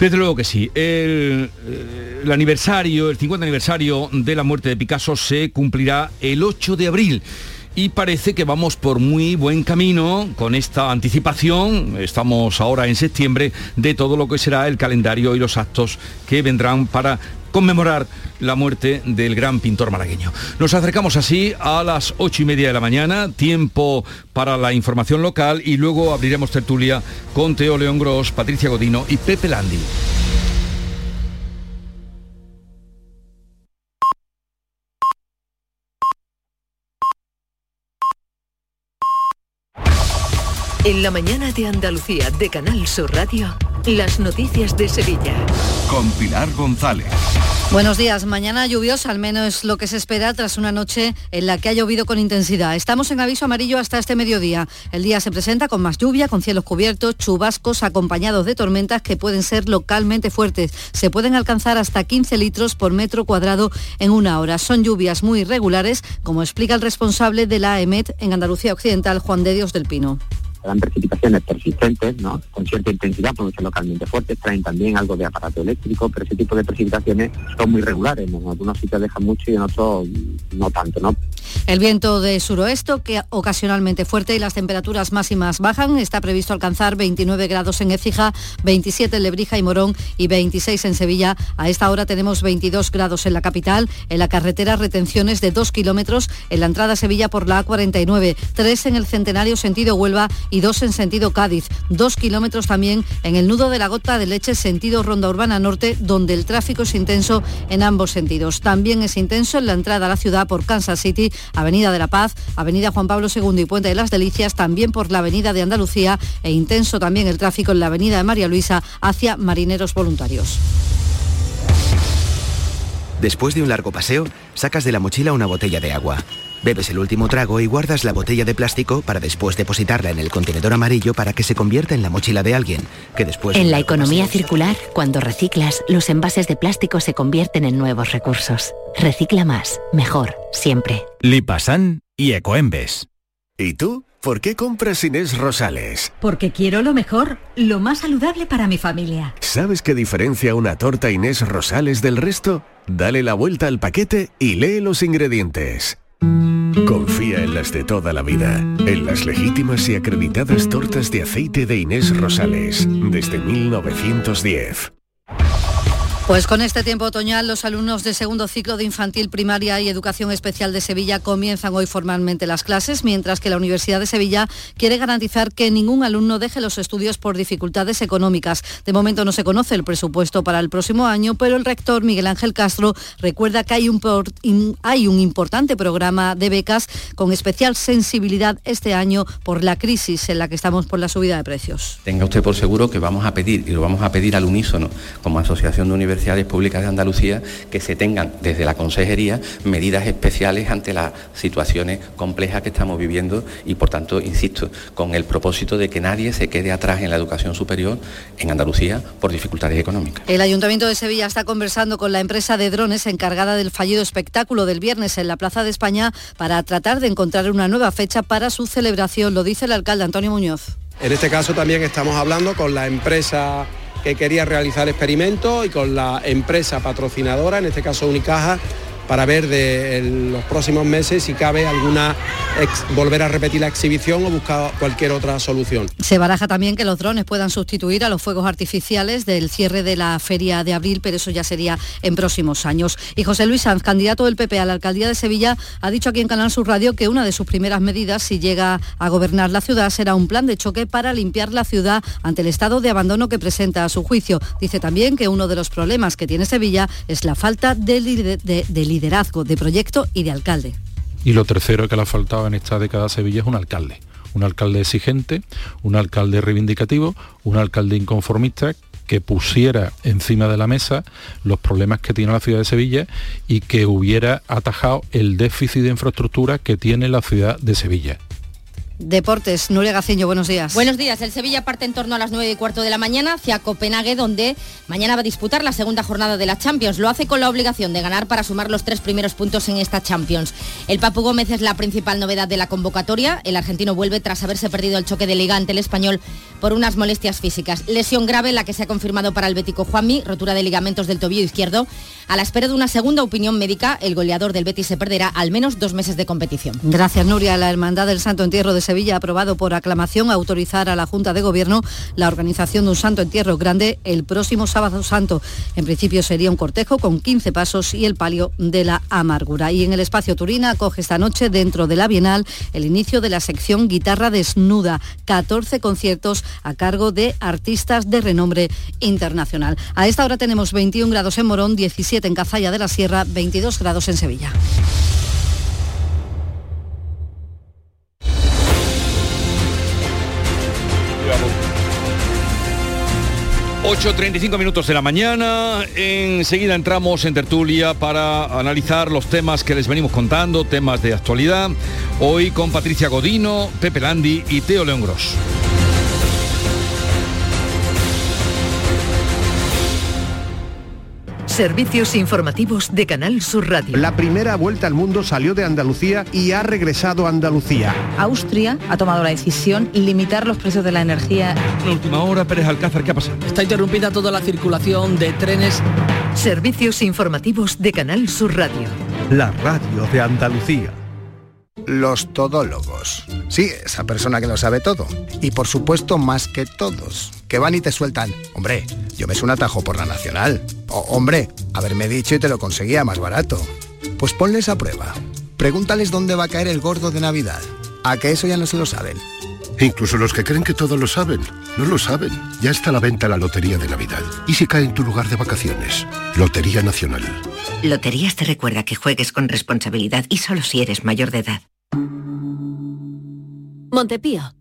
Desde luego que sí. El, eh, aniversario, el 50 aniversario de la muerte de Picasso se cumplirá el 8 de abril y parece que vamos por muy buen camino con esta anticipación, estamos ahora en septiembre, de todo lo que será el calendario y los actos que vendrán para conmemorar la muerte del gran pintor malagueño. Nos acercamos así a las ocho y media de la mañana, tiempo para la información local y luego abriremos tertulia con Teo León Gros, Patricia Godino y Pepe Landi. En la mañana de Andalucía de Canal Sur Radio, las noticias de Sevilla. Con Pilar González. Buenos días. Mañana lluviosa, al menos es lo que se espera tras una noche en la que ha llovido con intensidad. Estamos en aviso amarillo hasta este mediodía. El día se presenta con más lluvia, con cielos cubiertos, chubascos acompañados de tormentas que pueden ser localmente fuertes. Se pueden alcanzar hasta 15 litros por metro cuadrado en una hora. Son lluvias muy irregulares, como explica el responsable de la EMET en Andalucía Occidental, Juan de Dios del Pino dan precipitaciones persistentes, ¿no? con cierta intensidad, pueden ser localmente fuertes, traen también algo de aparato eléctrico, pero ese tipo de precipitaciones son muy regulares, en algunos sitios dejan mucho y en otros no tanto. ¿no? El viento de suroeste, que ocasionalmente fuerte y las temperaturas máximas bajan, está previsto alcanzar 29 grados en Écija, 27 en Lebrija y Morón y 26 en Sevilla. A esta hora tenemos 22 grados en la capital, en la carretera retenciones de 2 kilómetros en la entrada a Sevilla por la A49, 3 en el Centenario sentido Huelva y dos en sentido Cádiz. Dos kilómetros también en el nudo de la gota de leche sentido Ronda Urbana Norte, donde el tráfico es intenso en ambos sentidos. También es intenso en la entrada a la ciudad por Kansas City, Avenida de la Paz, Avenida Juan Pablo II y Puente de las Delicias, también por la Avenida de Andalucía e intenso también el tráfico en la Avenida de María Luisa hacia Marineros Voluntarios. Después de un largo paseo, sacas de la mochila una botella de agua. Bebes el último trago y guardas la botella de plástico para después depositarla en el contenedor amarillo para que se convierta en la mochila de alguien, que después... En la economía circular, cuando reciclas, los envases de plástico se convierten en nuevos recursos. Recicla más, mejor, siempre. Lipasan y Ecoembes. ¿Y tú? ¿Por qué compras Inés Rosales? Porque quiero lo mejor, lo más saludable para mi familia. ¿Sabes qué diferencia una torta Inés Rosales del resto? Dale la vuelta al paquete y lee los ingredientes. Las de toda la vida, en las legítimas y acreditadas tortas de aceite de Inés Rosales, desde 1910. Pues con este tiempo otoñal, los alumnos de segundo ciclo de infantil, primaria y educación especial de Sevilla comienzan hoy formalmente las clases, mientras que la Universidad de Sevilla quiere garantizar que ningún alumno deje los estudios por dificultades económicas. De momento no se conoce el presupuesto para el próximo año, pero el rector Miguel Ángel Castro recuerda que hay un, hay un importante programa de becas con especial sensibilidad este año por la crisis en la que estamos por la subida de precios. Tenga usted por seguro que vamos a pedir, y lo vamos a pedir al unísono, como Asociación de Universidades universidades públicas de Andalucía que se tengan desde la consejería medidas especiales ante las situaciones complejas que estamos viviendo y por tanto, insisto, con el propósito de que nadie se quede atrás en la educación superior en Andalucía por dificultades económicas. El Ayuntamiento de Sevilla está conversando con la empresa de drones encargada del fallido espectáculo del viernes en la Plaza de España para tratar de encontrar una nueva fecha para su celebración, lo dice el alcalde Antonio Muñoz. En este caso también estamos hablando con la empresa que quería realizar experimentos y con la empresa patrocinadora, en este caso Unicaja, para ver de los próximos meses si cabe alguna volver a repetir la exhibición o buscar cualquier otra solución. Se baraja también que los drones puedan sustituir a los fuegos artificiales del cierre de la feria de abril, pero eso ya sería en próximos años. Y José Luis Sanz, candidato del PP a la alcaldía de Sevilla, ha dicho aquí en Canal Sur Radio que una de sus primeras medidas, si llega a gobernar la ciudad, será un plan de choque para limpiar la ciudad ante el estado de abandono que presenta a su juicio. Dice también que uno de los problemas que tiene Sevilla es la falta de, de, de proyecto y de alcalde. Y lo tercero que le ha faltado en esta década a Sevilla es un alcalde. Un alcalde exigente, un alcalde reivindicativo, un alcalde inconformista que pusiera encima de la mesa los problemas que tiene la ciudad de Sevilla y que hubiera atajado el déficit de infraestructura que tiene la ciudad de Sevilla. Deportes, Nuria Gaciño, buenos días. Buenos días. El Sevilla parte en torno a las 9 y cuarto de la mañana hacia Copenhague, donde mañana va a disputar la segunda jornada de la Champions. Lo hace con la obligación de ganar para sumar los tres primeros puntos en esta Champions. El Papu Gómez es la principal novedad de la convocatoria. El argentino vuelve tras haberse perdido el choque de liga ante el español por unas molestias físicas. Lesión grave la que se ha confirmado para el Bético Juanmi, rotura de ligamentos del tobillo izquierdo. A la espera de una segunda opinión médica, el goleador del Betis se perderá al menos dos meses de competición. Gracias, Nuria. La Hermandad del Santo Entierro de Sevilla ha aprobado por aclamación autorizar a la Junta de Gobierno la organización de un Santo Entierro grande el próximo sábado santo. En principio sería un cortejo con 15 pasos y el palio de la amargura. Y en el espacio Turina acoge esta noche dentro de la Bienal el inicio de la sección Guitarra Desnuda, 14 conciertos a cargo de artistas de renombre internacional. A esta hora tenemos 21 grados en Morón, 17 en Cazalla de la Sierra, 22 grados en Sevilla. 8.35 minutos de la mañana, enseguida entramos en tertulia para analizar los temas que les venimos contando, temas de actualidad, hoy con Patricia Godino, Pepe Landi y Teo León Gros. Servicios informativos de Canal Sur Radio. La primera vuelta al mundo salió de Andalucía y ha regresado a Andalucía. Austria ha tomado la decisión limitar los precios de la energía. La última hora, Pérez Alcázar, ¿qué ha pasado? Está interrumpida toda la circulación de trenes. Servicios informativos de Canal Sur Radio. La radio de Andalucía. Los todólogos. Sí, esa persona que lo sabe todo. Y por supuesto más que todos. Que van y te sueltan. Hombre, yo me un atajo por la nacional. O, hombre, haberme dicho y te lo conseguía más barato. Pues ponles a prueba. Pregúntales dónde va a caer el gordo de Navidad. A que eso ya no se lo saben. Incluso los que creen que todo lo saben, no lo saben. Ya está a la venta la Lotería de Navidad. ¿Y si cae en tu lugar de vacaciones? Lotería Nacional. Loterías te recuerda que juegues con responsabilidad y solo si eres mayor de edad. Montepío,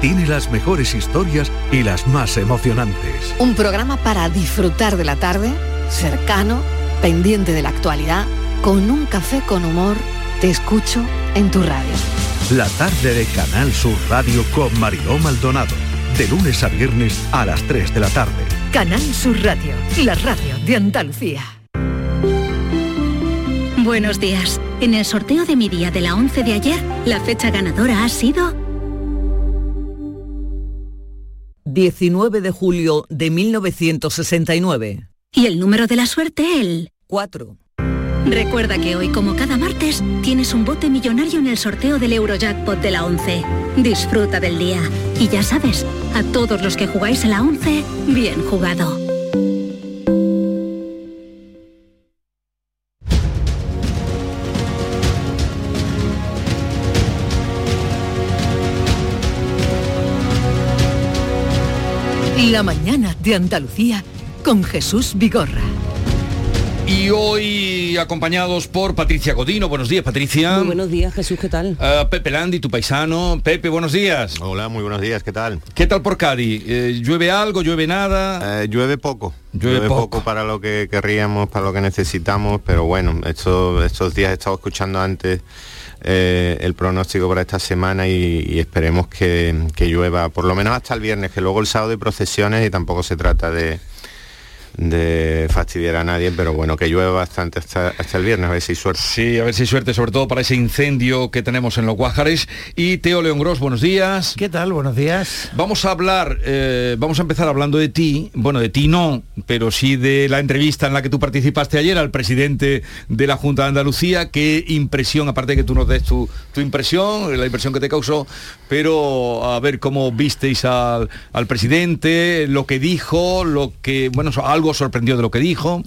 tiene las mejores historias y las más emocionantes. Un programa para disfrutar de la tarde, cercano, pendiente de la actualidad, con un café con humor, te escucho en tu radio. La tarde de Canal Sur Radio con Mariló Maldonado de lunes a viernes a las 3 de la tarde. Canal Sur Radio, la radio de Andalucía. Buenos días. En el sorteo de mi día de la 11 de ayer, la fecha ganadora ha sido 19 de julio de 1969. Y el número de la suerte, el 4. Recuerda que hoy, como cada martes, tienes un bote millonario en el sorteo del Eurojackpot de la 11. Disfruta del día. Y ya sabes, a todos los que jugáis a la 11, bien jugado. La mañana de Andalucía con Jesús Vigorra. Y hoy acompañados por Patricia Godino. Buenos días, Patricia. Muy buenos días, Jesús, ¿qué tal? Uh, Pepe Landi, tu paisano. Pepe, buenos días. Hola, muy buenos días, ¿qué tal? ¿Qué tal por Cádiz? Eh, ¿Llueve algo, llueve nada? Eh, llueve poco. Llueve, poco. para lo que querríamos, para lo que necesitamos, pero bueno, estos, estos días he estado escuchando antes eh, el pronóstico para esta semana y, esperemos que, que llueva por lo menos hasta el viernes, que luego el sábado hay procesiones y tampoco se trata de de fastidiar a nadie, pero bueno, que llueve bastante hasta, hasta, el viernes, a ver si hay suerte. Sí, a ver si hay suerte, sobre todo para ese incendio que tenemos en los Guájares. Y Teo León Gros, buenos días. ¿Qué tal? Buenos días. Vamos a hablar, eh, vamos a empezar hablando de ti, bueno, de ti no, pero sí de la entrevista en la que tú participaste ayer al presidente de la Junta de Andalucía. Qué impresión, aparte de que tú nos des tu, tu impresión, la impresión que te causó, pero a ver cómo visteis al, al presidente, lo que dijo, lo que, bueno, algo sorprendió de lo que dijo.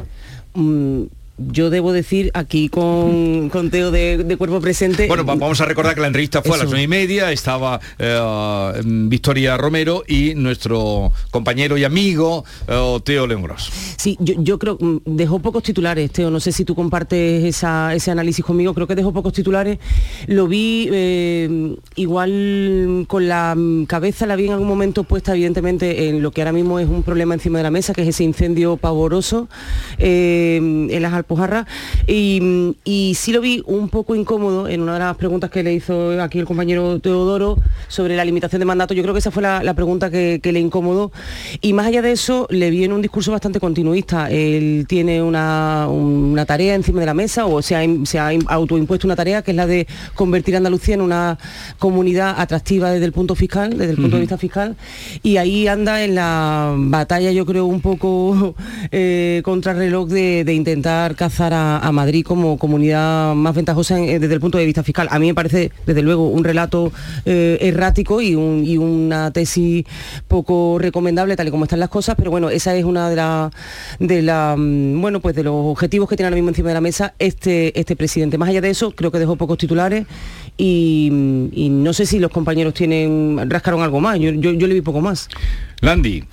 Mm, yo debo decir aquí con, con Teo de, cuerpo presente. Bueno, vamos a recordar que la entrevista fue a las nueve y media, estaba eh, Victoria Romero y nuestro compañero y amigo eh, Teo León. Sí, yo, creo, mm, dejó pocos titulares, Teo, no sé si tú compartes ese análisis conmigo, creo que dejó pocos titulares. Lo vi eh, igual con la cabeza, la vi en algún momento puesta evidentemente en lo que ahora mismo es un problema encima de la mesa, que es ese incendio pavoroso en las Alpujarra y, y sí lo vi un poco incómodo en una de las preguntas que le hizo aquí el compañero Teodoro sobre la limitación de mandato. Yo creo que esa fue la, pregunta que, le incomodó. Y más allá de eso, le vi en un discurso bastante continuista. Él tiene una, tarea encima de la mesa o se ha, se ha autoimpuesto una tarea que es la de convertir a Andalucía en una comunidad atractiva desde el punto fiscal, desde el punto de vista fiscal. Y ahí anda en la batalla, yo creo, un poco eh, contra reloj de intentar cazar a, Madrid como comunidad más ventajosa eh, desde el punto de vista fiscal. A mí me parece, desde luego, un relato eh, errático y, una tesis poco recomendable tal y como están las cosas, pero bueno, esa es una de las de la, mm, bueno, pues de los objetivos que tiene ahora mismo encima de la mesa este, este presidente. Más allá de eso, creo que dejó pocos titulares y, no sé si los compañeros tienen rascaron algo más. Yo, yo, yo le vi poco más. Landy.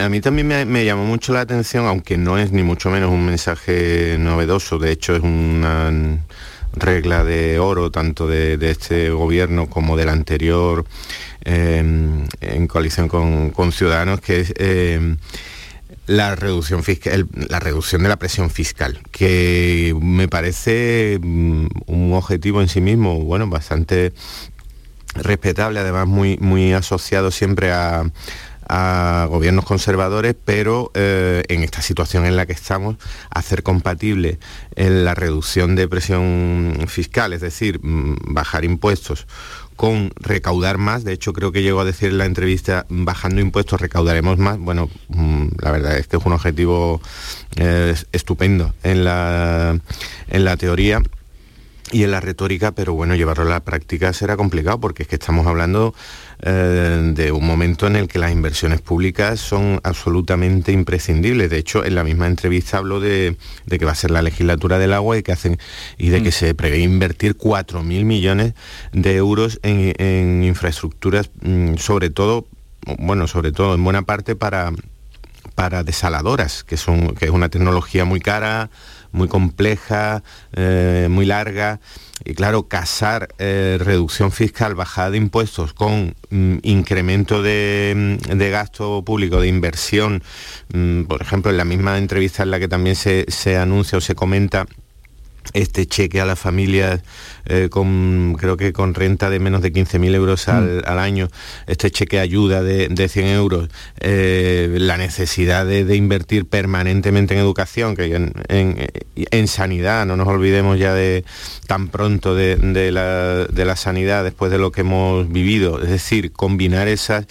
A mí también me, llamó mucho la atención, aunque no es ni mucho menos un mensaje novedoso, de hecho es una regla de oro tanto de, este gobierno como del anterior em, en coalición con, Ciudadanos, que es em, la reducción fiscal, la reducción de la presión fiscal, que me parece mm, un objetivo en sí mismo, bueno, bastante respetable, además muy, muy asociado siempre a, gobiernos conservadores, pero eh, en esta situación en la que estamos, hacer compatible la reducción de presión fiscal, es decir, mm, bajar impuestos con recaudar más, de hecho creo que llegó a decir en la entrevista, bajando impuestos recaudaremos más, bueno, mm, la verdad es que es un objetivo eh, estupendo en la, en la teoría y en la retórica, pero bueno, llevarlo a la práctica será complicado porque es que estamos hablando eh, de un momento en el que las inversiones públicas son absolutamente imprescindibles. De hecho, en la misma entrevista habló de, que va a ser la legislatura del agua y, que hacen, y de que mm. se prevé invertir 4.000 millones de euros en, infraestructuras, mm, sobre todo, bueno, sobre todo en buena parte para, para desaladoras, que, son, que es una tecnología muy cara, muy compleja, eh, muy larga. Y claro, casar eh, reducción fiscal, bajada de impuestos con mm, incremento de, mm, de, gasto público, de inversión, mm, por ejemplo, en la misma entrevista en la que también se, se anuncia o se comenta este cheque a las familias eh, con creo que con renta de menos de 15.000 euros al, mm. año, este cheque ayuda de, de 100 euros, eh, la necesidad de, invertir permanentemente en educación, que en, en, sanidad, no nos olvidemos ya de tan pronto de, de, la, de la sanidad después de lo que hemos vivido, es decir, combinar esas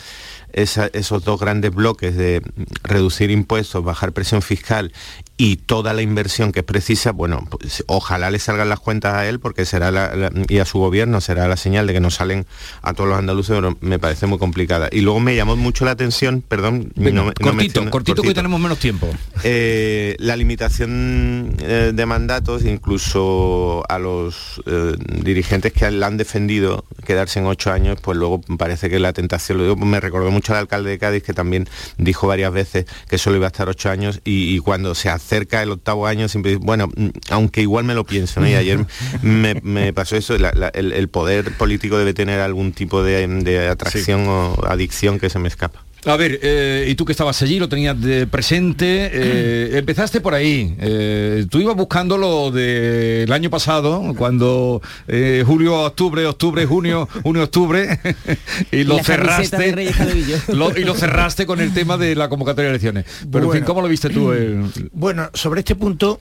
esos dos grandes bloques de reducir impuestos, bajar presión fiscal y toda la inversión que es precisa, bueno, pues, ojalá le salgan las cuentas a él porque será la, y a su gobierno será la señal de que no salen a todos los andaluces, pero me parece muy complicada. Y luego me llamó mucho la atención, perdón, cortito, cortito, que tenemos menos tiempo. Eh, la limitación eh, de mandatos, incluso a los eh, dirigentes que la han defendido quedarse en ocho años, pues luego parece que la tentación, lo digo, me recordó mucho al alcalde de Cádiz que también dijo varias veces que solo iba a estar ocho años y cuando se hace cerca del octavo año, siempre, bueno, mm, aunque igual me lo pienso, ¿no? Y ayer me, pasó eso, el, poder político debe tener algún tipo de, atracción o adicción que se me escapa. A ver, eh, y tú que estabas allí, lo tenías de presente, eh, empezaste por ahí. Eh, tú ibas buscando lo del año pasado, cuando julio, octubre, octubre, junio, junio, octubre, y lo cerraste. y lo cerraste con el tema de la convocatoria de elecciones. Pero en fin, ¿cómo lo viste tú? Bueno, sobre este punto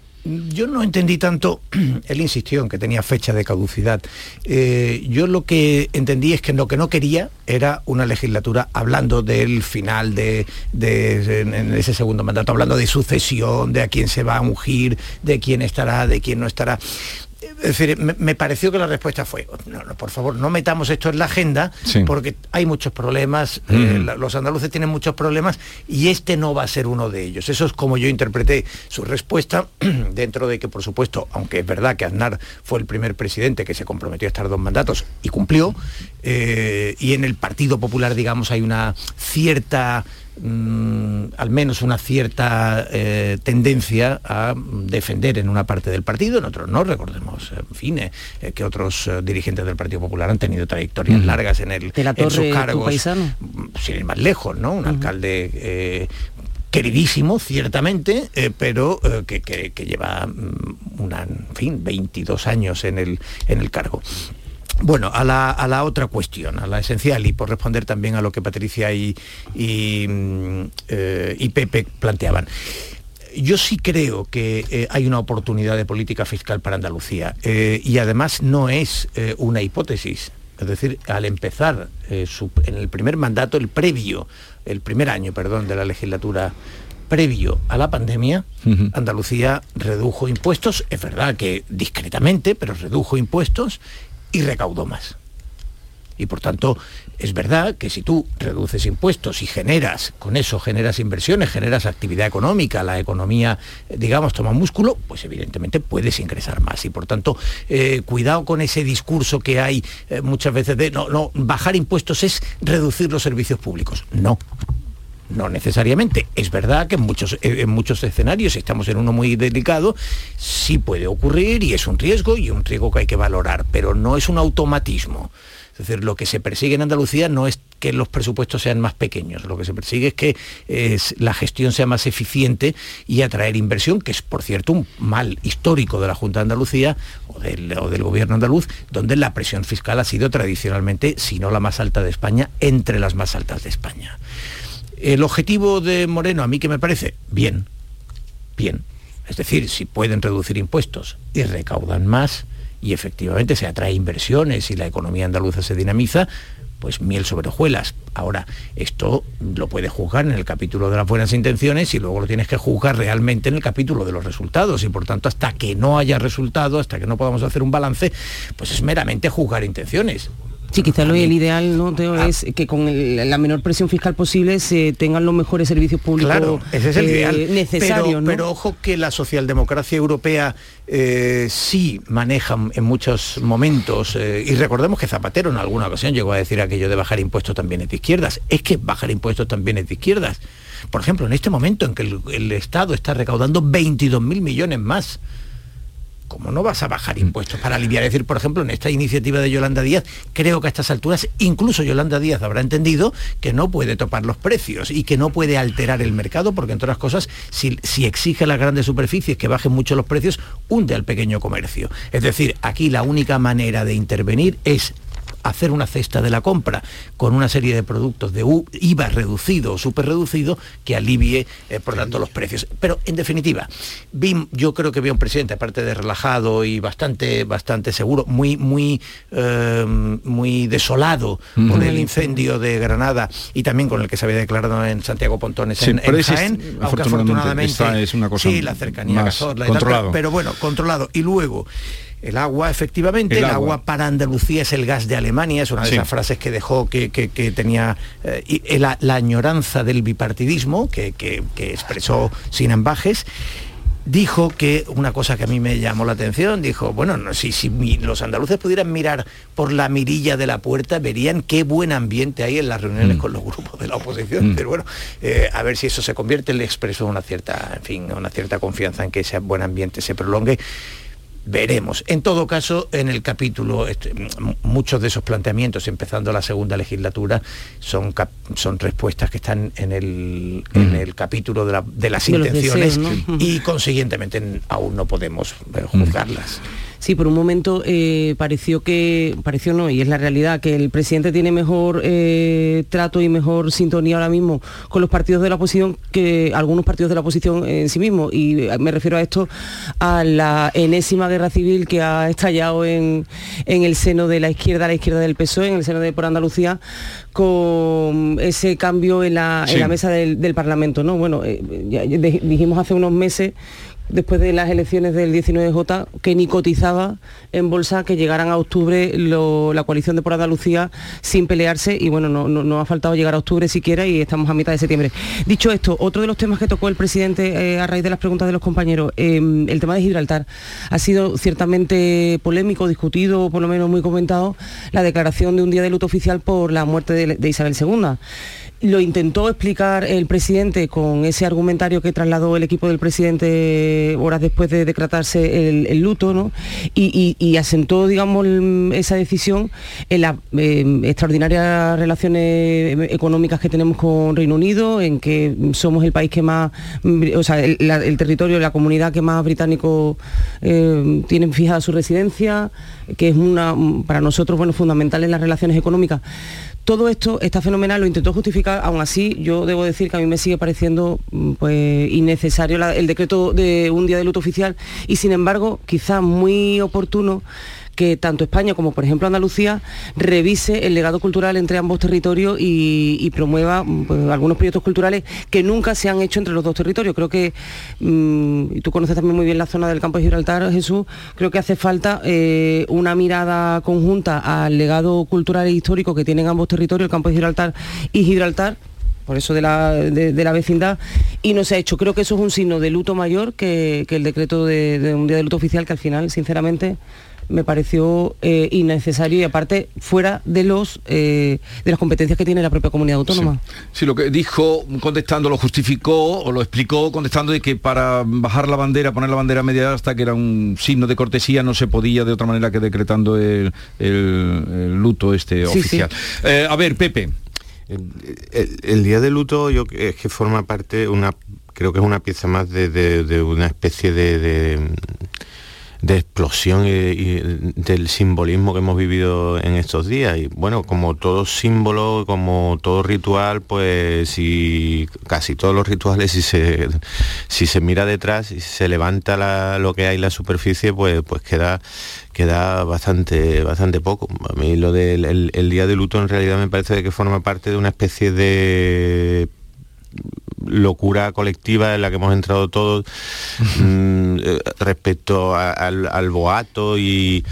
yo no entendí tanto, él insistió en que tenía fecha de caducidad. Eh, yo lo que entendí es que lo que no quería era una legislatura hablando del final de, ese segundo mandato, hablando de sucesión, de a quién se va a ungir, de quién estará, de quién no estará Es decir, me, pareció que la respuesta fue, no, por favor, no metamos esto en la agenda, porque hay muchos problemas, eh, los andaluces tienen muchos problemas y este no va a ser uno de ellos. Eso es como yo interpreté su respuesta, dentro de que, por supuesto, aunque es verdad que Aznar fue el primer presidente que se comprometió a estar dos mandatos y cumplió, eh, y en el Partido Popular, digamos, hay una cierta Mm, al menos una cierta eh, tendencia a defender en una parte del partido, en otros no, recordemos, en fin, eh, que otros eh, dirigentes del Partido Popular han tenido trayectorias largas en, el, la en sus cargos, mm, sin ir más lejos, ¿no? Un alcalde queridísimo, ciertamente, pero que, lleva mm, una, en fin, 22 años en el, en el cargo. Bueno, a la, otra cuestión, a la esencial, y por responder también a lo que Patricia y, y, mm, eh, Pepe planteaban. Yo sí creo que eh, hay una oportunidad de política fiscal para Andalucía eh, y además no es una hipótesis. Es decir, al empezar en el primer mandato, el previo, el primer año, perdón, de la legislatura previo a la pandemia, Andalucía redujo impuestos, es verdad que discretamente, pero redujo impuestos y recaudó más. Y por tanto, es verdad que si tú reduces impuestos y generas, con eso generas inversiones, generas actividad económica, la economía, digamos, toma músculo, pues evidentemente puedes ingresar más. Y por tanto, eh, cuidado con ese discurso que hay eh, muchas veces de, no, no, bajar impuestos es reducir los servicios públicos. No, no necesariamente. Es verdad que en muchos, eh, en muchos escenarios, si estamos en uno muy delicado, sí puede ocurrir y es un riesgo y un riesgo que hay que valorar, pero no es un automatismo. Es decir, lo que se persigue en Andalucía no es que los presupuestos sean más pequeños, lo que se persigue es que la gestión sea más eficiente y atraer inversión, que es por cierto un mal histórico de la Junta de Andalucía o del, o del gobierno andaluz, donde la presión fiscal ha sido tradicionalmente, si no la más alta de España, entre las más altas de España. El objetivo de Moreno, a mí que me parece, bien, bien. Es decir, si pueden reducir impuestos y recaudan más y efectivamente se atrae inversiones y la economía andaluza se dinamiza, pues miel sobre hojuelas. Ahora, esto lo puedes juzgar en el capítulo de las buenas intenciones y luego lo tienes que juzgar realmente en el capítulo de los resultados. Y por tanto, hasta que no haya resultado, hasta que no podamos hacer un balance, pues es meramente juzgar intenciones. Sí, quizás lo el ideal ¿no, ah. es que con la menor presión fiscal posible se tengan los mejores servicios públicos claro, ese es el eh, ideal. necesarios. Pero, ojo que la socialdemocracia europea eh, sí maneja en muchos momentos, eh, y recordemos que Zapatero en alguna ocasión llegó a decir aquello de bajar impuestos también es de izquierdas. Es que bajar impuestos también es de izquierdas. Por ejemplo, en este momento en que el, el Estado está recaudando 22.000 millones más ¿cómo no vas a bajar impuestos para aliviar? Es decir, por ejemplo, en esta iniciativa de Yolanda Díaz, creo que a estas alturas incluso Yolanda Díaz habrá entendido que no puede topar los precios y que no puede alterar el mercado, porque entre otras cosas, si, si exige a las grandes superficies que bajen mucho los precios, hunde al pequeño comercio. Es decir, aquí la única manera de intervenir es hacer una cesta de la compra con una serie de productos de IVA reducido o súper reducido que alivie, eh, por tanto, los precios. Pero, en definitiva, BIM, yo creo que veo un presidente, aparte de relajado y bastante, bastante seguro, muy, muy, em, muy desolado por el incendio de Granada y también con el que se había declarado en Santiago Pontones en, Jaén, aunque afortunadamente, es una cosa sí, la cercanía controlado. pero bueno, controlado. Y luego, el agua, efectivamente, el, agua. para Andalucía es el gas de Alemania, es una de esas frases que dejó que, tenía eh, la, añoranza del bipartidismo, que, expresó sin ambajes dijo que una cosa que a mí me llamó la atención, dijo, bueno, si, si los andaluces pudieran mirar por la mirilla de la puerta, verían qué buen ambiente hay en las reuniones mm. con los grupos de la oposición. Mm. Pero bueno, eh, a ver si eso se convierte, le expresó una cierta, en fin, una cierta confianza en que ese buen ambiente se prolongue veremos. En todo caso, en el capítulo, este, muchos de esos planteamientos, empezando la segunda legislatura, son, son respuestas que están en el, en el capítulo de, las intenciones y consiguientemente aún no podemos eh, juzgarlas. Sí, por un momento eh, pareció que, pareció no, y es la realidad, que el presidente tiene mejor eh, trato y mejor sintonía ahora mismo con los partidos de la oposición que algunos partidos de la oposición en sí mismos. Y me refiero a esto, a la enésima guerra civil que ha estallado en, el seno de la izquierda, la izquierda del PSOE, en el seno de por Andalucía, con ese cambio en la, mesa del, Parlamento. ¿no? Bueno, eh, dijimos hace unos meses después de las elecciones del 19J, que ni cotizaba en bolsa que llegaran a octubre la coalición de por Andalucía sin pelearse y bueno, no, ha faltado llegar a octubre siquiera y estamos a mitad de septiembre. Dicho esto, otro de los temas que tocó el presidente eh, a raíz de las preguntas de los compañeros, em, el tema de Gibraltar, ha sido ciertamente polémico, discutido, por lo menos muy comentado, la declaración de un día de luto oficial por la muerte de Isabel II. Lo intentó explicar el presidente con ese argumentario que trasladó el equipo del presidente horas después de decretarse el, luto, ¿no? Y, asentó, digamos, esa decisión en las em, extraordinarias relaciones económicas que tenemos con Reino Unido, en que somos el país que más, o sea, el, territorio, la comunidad que más británicos em, tienen fijada su residencia, que es una, para nosotros, bueno, fundamental en las relaciones económicas todo esto está fenomenal, lo intentó justificar, aún así yo debo decir que a mí me sigue pareciendo mm, pues, innecesario el decreto de un día de luto oficial y sin embargo quizá muy oportuno que tanto España como por ejemplo Andalucía revise el legado cultural entre ambos territorios y, promueva pues, algunos proyectos culturales que nunca se han hecho entre los dos territorios. Creo que, mm, y tú conoces también muy bien la zona del campo de Gibraltar, Jesús, creo que hace falta eh, una mirada conjunta al legado cultural e histórico que tienen ambos territorios, el campo de Gibraltar y Gibraltar por eso de la, de, la, vecindad, y no se ha hecho. Creo que eso es un signo de luto mayor que, el decreto de, de, un día de luto oficial, que al final, sinceramente, me pareció eh, innecesario y aparte fuera de los eh, de las competencias que tiene la propia comunidad autónoma. Sí. lo que dijo contestando lo justificó o lo explicó contestando de que para bajar la bandera, poner la bandera media hasta que era un signo de cortesía, no se podía de otra manera que decretando el, luto este oficial. Eh, a ver, Pepe. El, día de luto yo es que forma parte una creo que es una pieza más de, una especie de de explosión y, del simbolismo que hemos vivido en estos días. Y bueno, como todo símbolo, como todo ritual, pues si casi todos los rituales, si se, si se mira detrás y se levanta lo que hay en la superficie, pues, pues queda queda bastante bastante poco. A mí lo del el día de luto en realidad me parece que forma parte de una especie de locura colectiva en la que hemos entrado todos mm, eh, respecto al, boato y,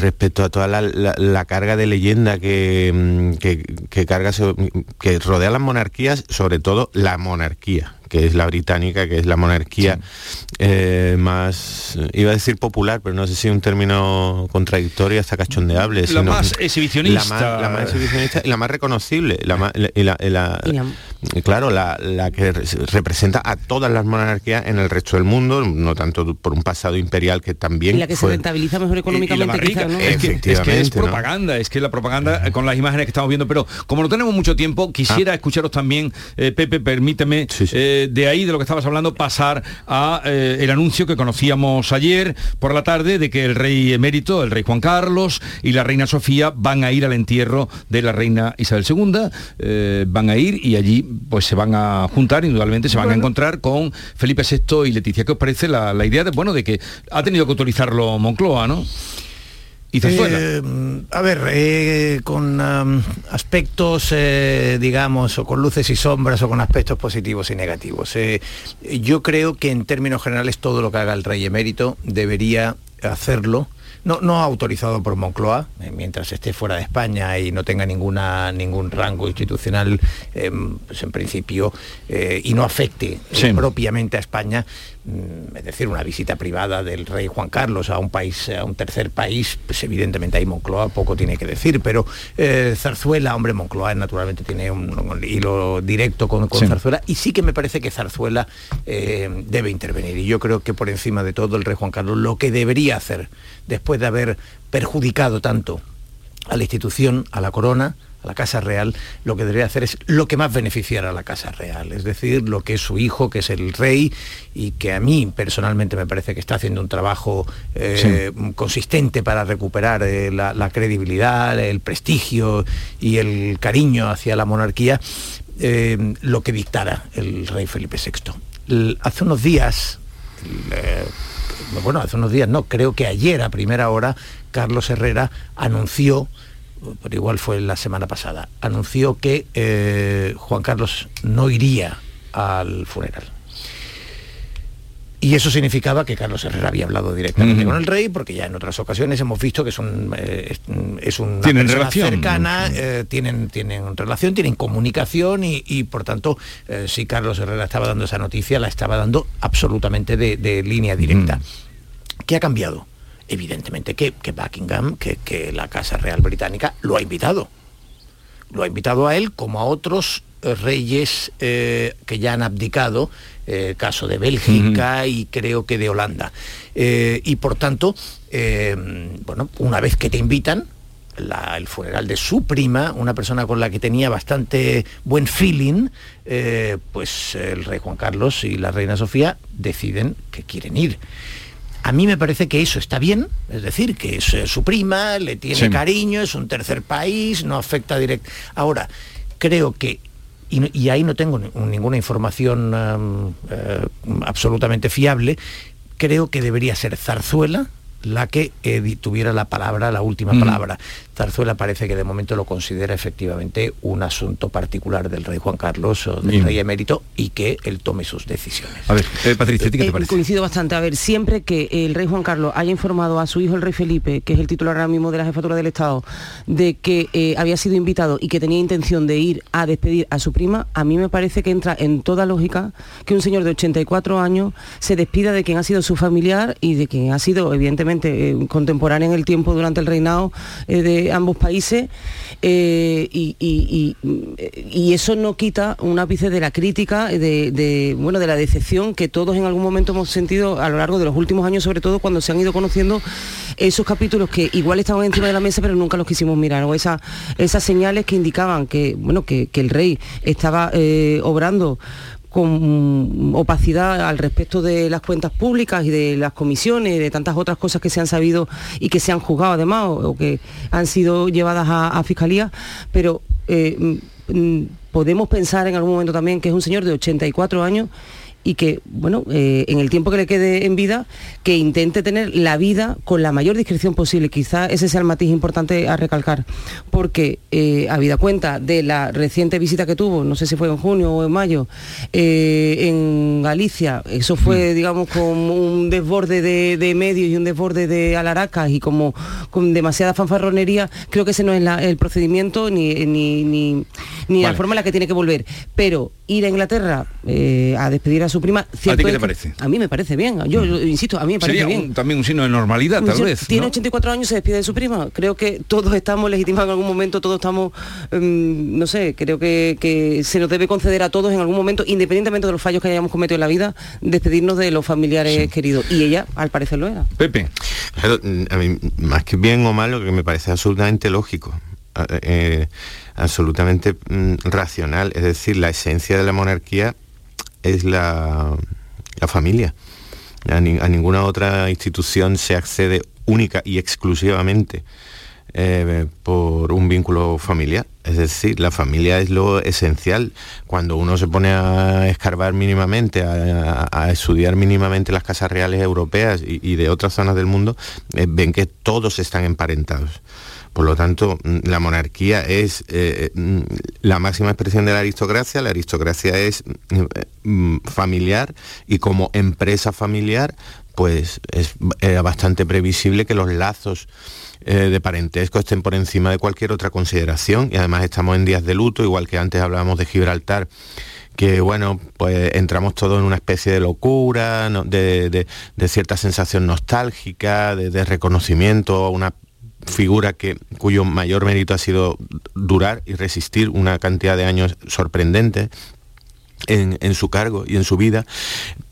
respecto a toda la, carga de leyenda que, mm, que, carga que rodea las monarquías, sobre todo la monarquía que es la británica, que es la monarquía eh, más, iba a decir popular, pero no sé si un término contradictorio hasta cachondeable. La más exhibicionista. La más, exhibicionista y la más reconocible. La claro, la, que representa a todas las monarquías en el resto del mundo, no tanto por un pasado imperial que también... Y la que se rentabiliza mejor económicamente. es, que, es, propaganda, es que la propaganda con las imágenes que estamos viendo, pero como no tenemos mucho tiempo, quisiera ah. escucharos también, eh, Pepe, permíteme, eh, de ahí, de lo que estabas hablando, pasar a eh, el anuncio que conocíamos ayer por la tarde de que el rey emérito, el rey Juan Carlos y la reina Sofía van a ir al entierro de la reina Isabel II, van a ir y allí pues se van a juntar, indudablemente se van a encontrar con Felipe VI y Leticia. ¿Qué os parece la, idea de, bueno, de que ha tenido que autorizarlo Moncloa, ¿no? Y eh, a ver, eh, con aspectos, eh, digamos, o con luces y sombras, o con aspectos positivos y negativos. yo creo que en términos generales todo lo que haga el rey emérito debería hacerlo no, no autorizado por Moncloa, eh, mientras esté fuera de España y no tenga ninguna, ningún rango institucional, em, pues en principio, eh, y no afecte eh, propiamente a España, es decir, una visita privada del rey Juan Carlos a un país, a un tercer país, pues evidentemente ahí Moncloa poco tiene que decir, pero Zarzuela, hombre, Moncloa naturalmente tiene un, hilo directo con, Zarzuela, y sí que me parece que Zarzuela debe intervenir, y yo creo que por encima de todo el rey Juan Carlos lo que debería hacer después de haber perjudicado tanto a la institución, a la corona, a la Casa Real, lo que debería hacer es lo que más beneficiara a la Casa Real, es decir, lo que es su hijo, que es el rey, y que a mí personalmente me parece que está haciendo un trabajo eh, consistente para recuperar eh, la, credibilidad, el prestigio y el cariño hacia la monarquía, eh, lo que dictara el rey Felipe VI. hace unos días, bueno, hace unos días, no, creo que ayer a primera hora, Carlos Herrera anunció, pero igual fue la semana pasada, anunció que eh, Juan Carlos no iría al funeral. Y eso significaba que Carlos Herrera había hablado directamente con el rey, porque ya en otras ocasiones hemos visto que eh, es, una ¿Tienen relación? cercana, eh, tienen, tienen relación, tienen comunicación y, por tanto, eh, si Carlos Herrera estaba dando esa noticia, la estaba dando absolutamente de, línea directa. ¿Qué ha cambiado? Evidentemente que, Buckingham, que, que la Casa Real Británica lo ha invitado. Lo ha invitado a él como a otros reyes que ya han abdicado eh, caso de Bélgica y creo que de Holanda. Eh, y por tanto, eh, bueno, una vez que te invitan, el funeral de su prima, una persona con la que tenía bastante buen feeling, pues el rey Juan Carlos y la reina Sofía deciden que quieren ir. A mí me parece que eso está bien, es decir, que es su prima, le tiene cariño, es un tercer país, no afecta directo. Ahora, creo que y, ahí no tengo ninguna información eh, absolutamente fiable, creo que debería ser Zarzuela la que tuviera la palabra, la última mm. palabra. Zarzuela parece que de momento lo considera efectivamente un asunto particular del rey Juan Carlos o del rey emérito y que él tome sus decisiones. A ver, eh, Patricia, ¿qué te eh, parece? Coincido bastante. A ver, siempre que el rey Juan Carlos haya informado a su hijo el rey Felipe, que es el titular ahora mismo de la jefatura del Estado, de que eh, había sido invitado y que tenía intención de ir a despedir a su prima, a mí me parece que entra en toda lógica que un señor de 84 años se despida de quien ha sido su familiar y de quien ha sido, evidentemente, contemporáneo en el tiempo durante el reinado de ambos países eh, y, eso no quita un ápice de la crítica, de, bueno, de la decepción que todos en algún momento hemos sentido a lo largo de los últimos años, sobre todo cuando se han ido conociendo esos capítulos que igual estaban encima de la mesa pero nunca los quisimos mirar, o esas señales que indicaban que, bueno, que, el rey estaba eh, obrando con opacidad al respecto de las cuentas públicas y de las comisiones de tantas otras cosas que se han sabido y que se han juzgado además o, que han sido llevadas a, fiscalía, pero eh, mm, podemos pensar en algún momento también que es un señor de 84 años y que, bueno, eh, en el tiempo que le quede en vida, que intente tener la vida con la mayor discreción posible. Quizá ese sea el matiz importante a recalcar, porque eh, habida cuenta de la reciente visita que tuvo, no sé si fue en junio o en mayo, eh, en Galicia, eso fue, mm. digamos, como un desborde de, medios y un desborde de alaracas y como con demasiada fanfarronería, creo que ese no es el procedimiento ni, ni, ni, la forma en la que tiene que volver. Pero ir a Inglaterra a despedir a su prima. ¿A ti qué te parece? A mí me parece bien. Yo, mm. insisto, a mí me parece Sería bien. también un signo de normalidad, tal vez. Tiene 84 años, se despide de su prima. Creo que todos estamos legitimados en algún momento, todos estamos, em, no sé, creo que, se nos debe conceder a todos en algún momento, independientemente de los fallos que hayamos cometido en la vida, despedirnos de los familiares queridos. Y ella, al parecer, lo era. Pepe. a mí, más que bien o malo, que me parece absolutamente lógico. Eh, absolutamente mm, racional. Es decir, la esencia de la monarquía es la, familia. A, ninguna otra institución se accede única y exclusivamente eh, por un vínculo familiar. Es decir, la familia es lo esencial. Cuando uno se pone a escarbar mínimamente, a, estudiar mínimamente las casas reales europeas y, de otras zonas del mundo, eh, ven que todos están emparentados. Por lo tanto, mm, la monarquía es eh, mm, la máxima expresión de la aristocracia, la aristocracia es mm, familiar y como empresa familiar, pues es bastante previsible que los lazos eh, de parentesco estén por encima de cualquier otra consideración. Y además estamos en días de luto, igual que antes hablábamos de Gibraltar que bueno, pues entramos todos en una especie de locura, de, cierta sensación nostálgica, de, reconocimiento una figura que, cuyo mayor mérito ha sido durar y resistir una cantidad de años sorprendente en, su cargo y en su vida,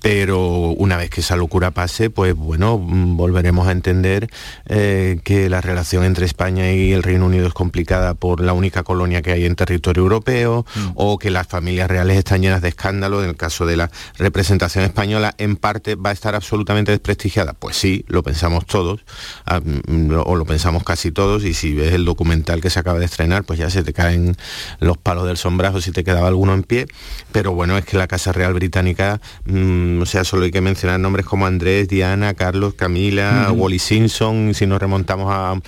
pero una vez que esa locura pase, pues bueno, mm, volveremos a entender eh, que la relación entre España y el Reino Unido es complicada por la única colonia que hay en territorio europeo, mm. o que las familias reales están llenas de escándalos, en el caso de la representación española, en parte va a estar absolutamente desprestigiada. Pues sí, lo pensamos todos, ah, mm, o lo pensamos casi todos, y si ves el documental que se acaba de estrenar, pues ya se te caen los palos del sombrajo si te quedaba alguno en pie, pero bueno, es que la Casa Real Británica o sea, solo hay que mencionar nombres como Andrés, Diana, Carlos, Camila, Wally Simpson, si nos remontamos a...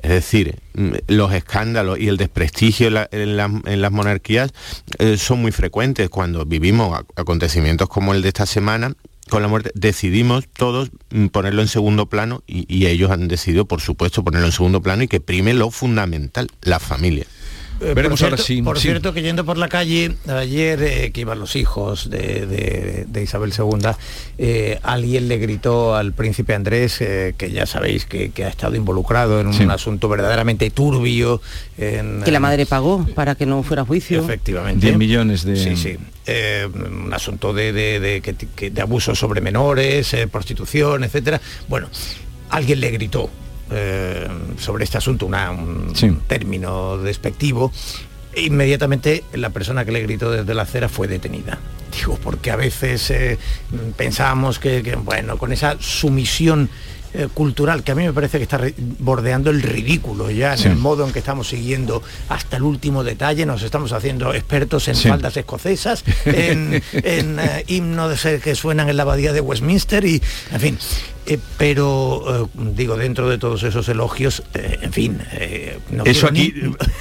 Es decir, mm, los escándalos y el desprestigio en, las monarquías eh, son muy frecuentes cuando vivimos acontecimientos como el de esta semana con la muerte, decidimos todos mm, ponerlo en segundo plano y, ellos han decidido, por supuesto, ponerlo en segundo plano y que prime lo fundamental, la familia. Eh, Veremos ahora sí. Por cierto, que yendo por la calle, ayer eh, que iban los hijos de, Isabel II, eh, alguien le gritó al príncipe Andrés, que ya sabéis que, ha estado involucrado en un asunto verdaderamente turbio. que la madre pagó para que no fuera juicio. Efectivamente. 10 millones de... Sí, sí. un asunto de, de abuso sobre menores, prostitución, etcétera. Bueno, alguien le gritó eh, sobre este asunto, un término despectivo, inmediatamente la persona que le gritó desde la acera fue detenida. Digo, porque a veces eh, pensábamos que, bueno, con esa sumisión eh, cultural que a mí me parece que está bordeando el ridículo ya en el modo en que estamos siguiendo hasta el último detalle, nos estamos haciendo expertos en faldas escocesas, en, himnos que suenan en la abadía de Westminster y, en fin, eh, pero eh, digo, dentro de todos esos elogios, eh, en fin, eso aquí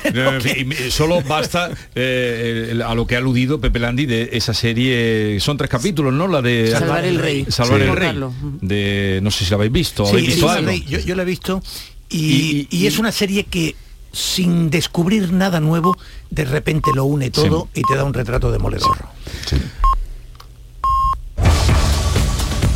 solo basta a lo que ha aludido Pepe Landi de esa serie, son tres capítulos, ¿no? La de Salvar el Rey. Salvar el Rey. De no sé si la habéis visto. yo, yo, la he visto y, es una serie que sin descubrir nada nuevo, de repente lo une todo y te da un retrato demoledor.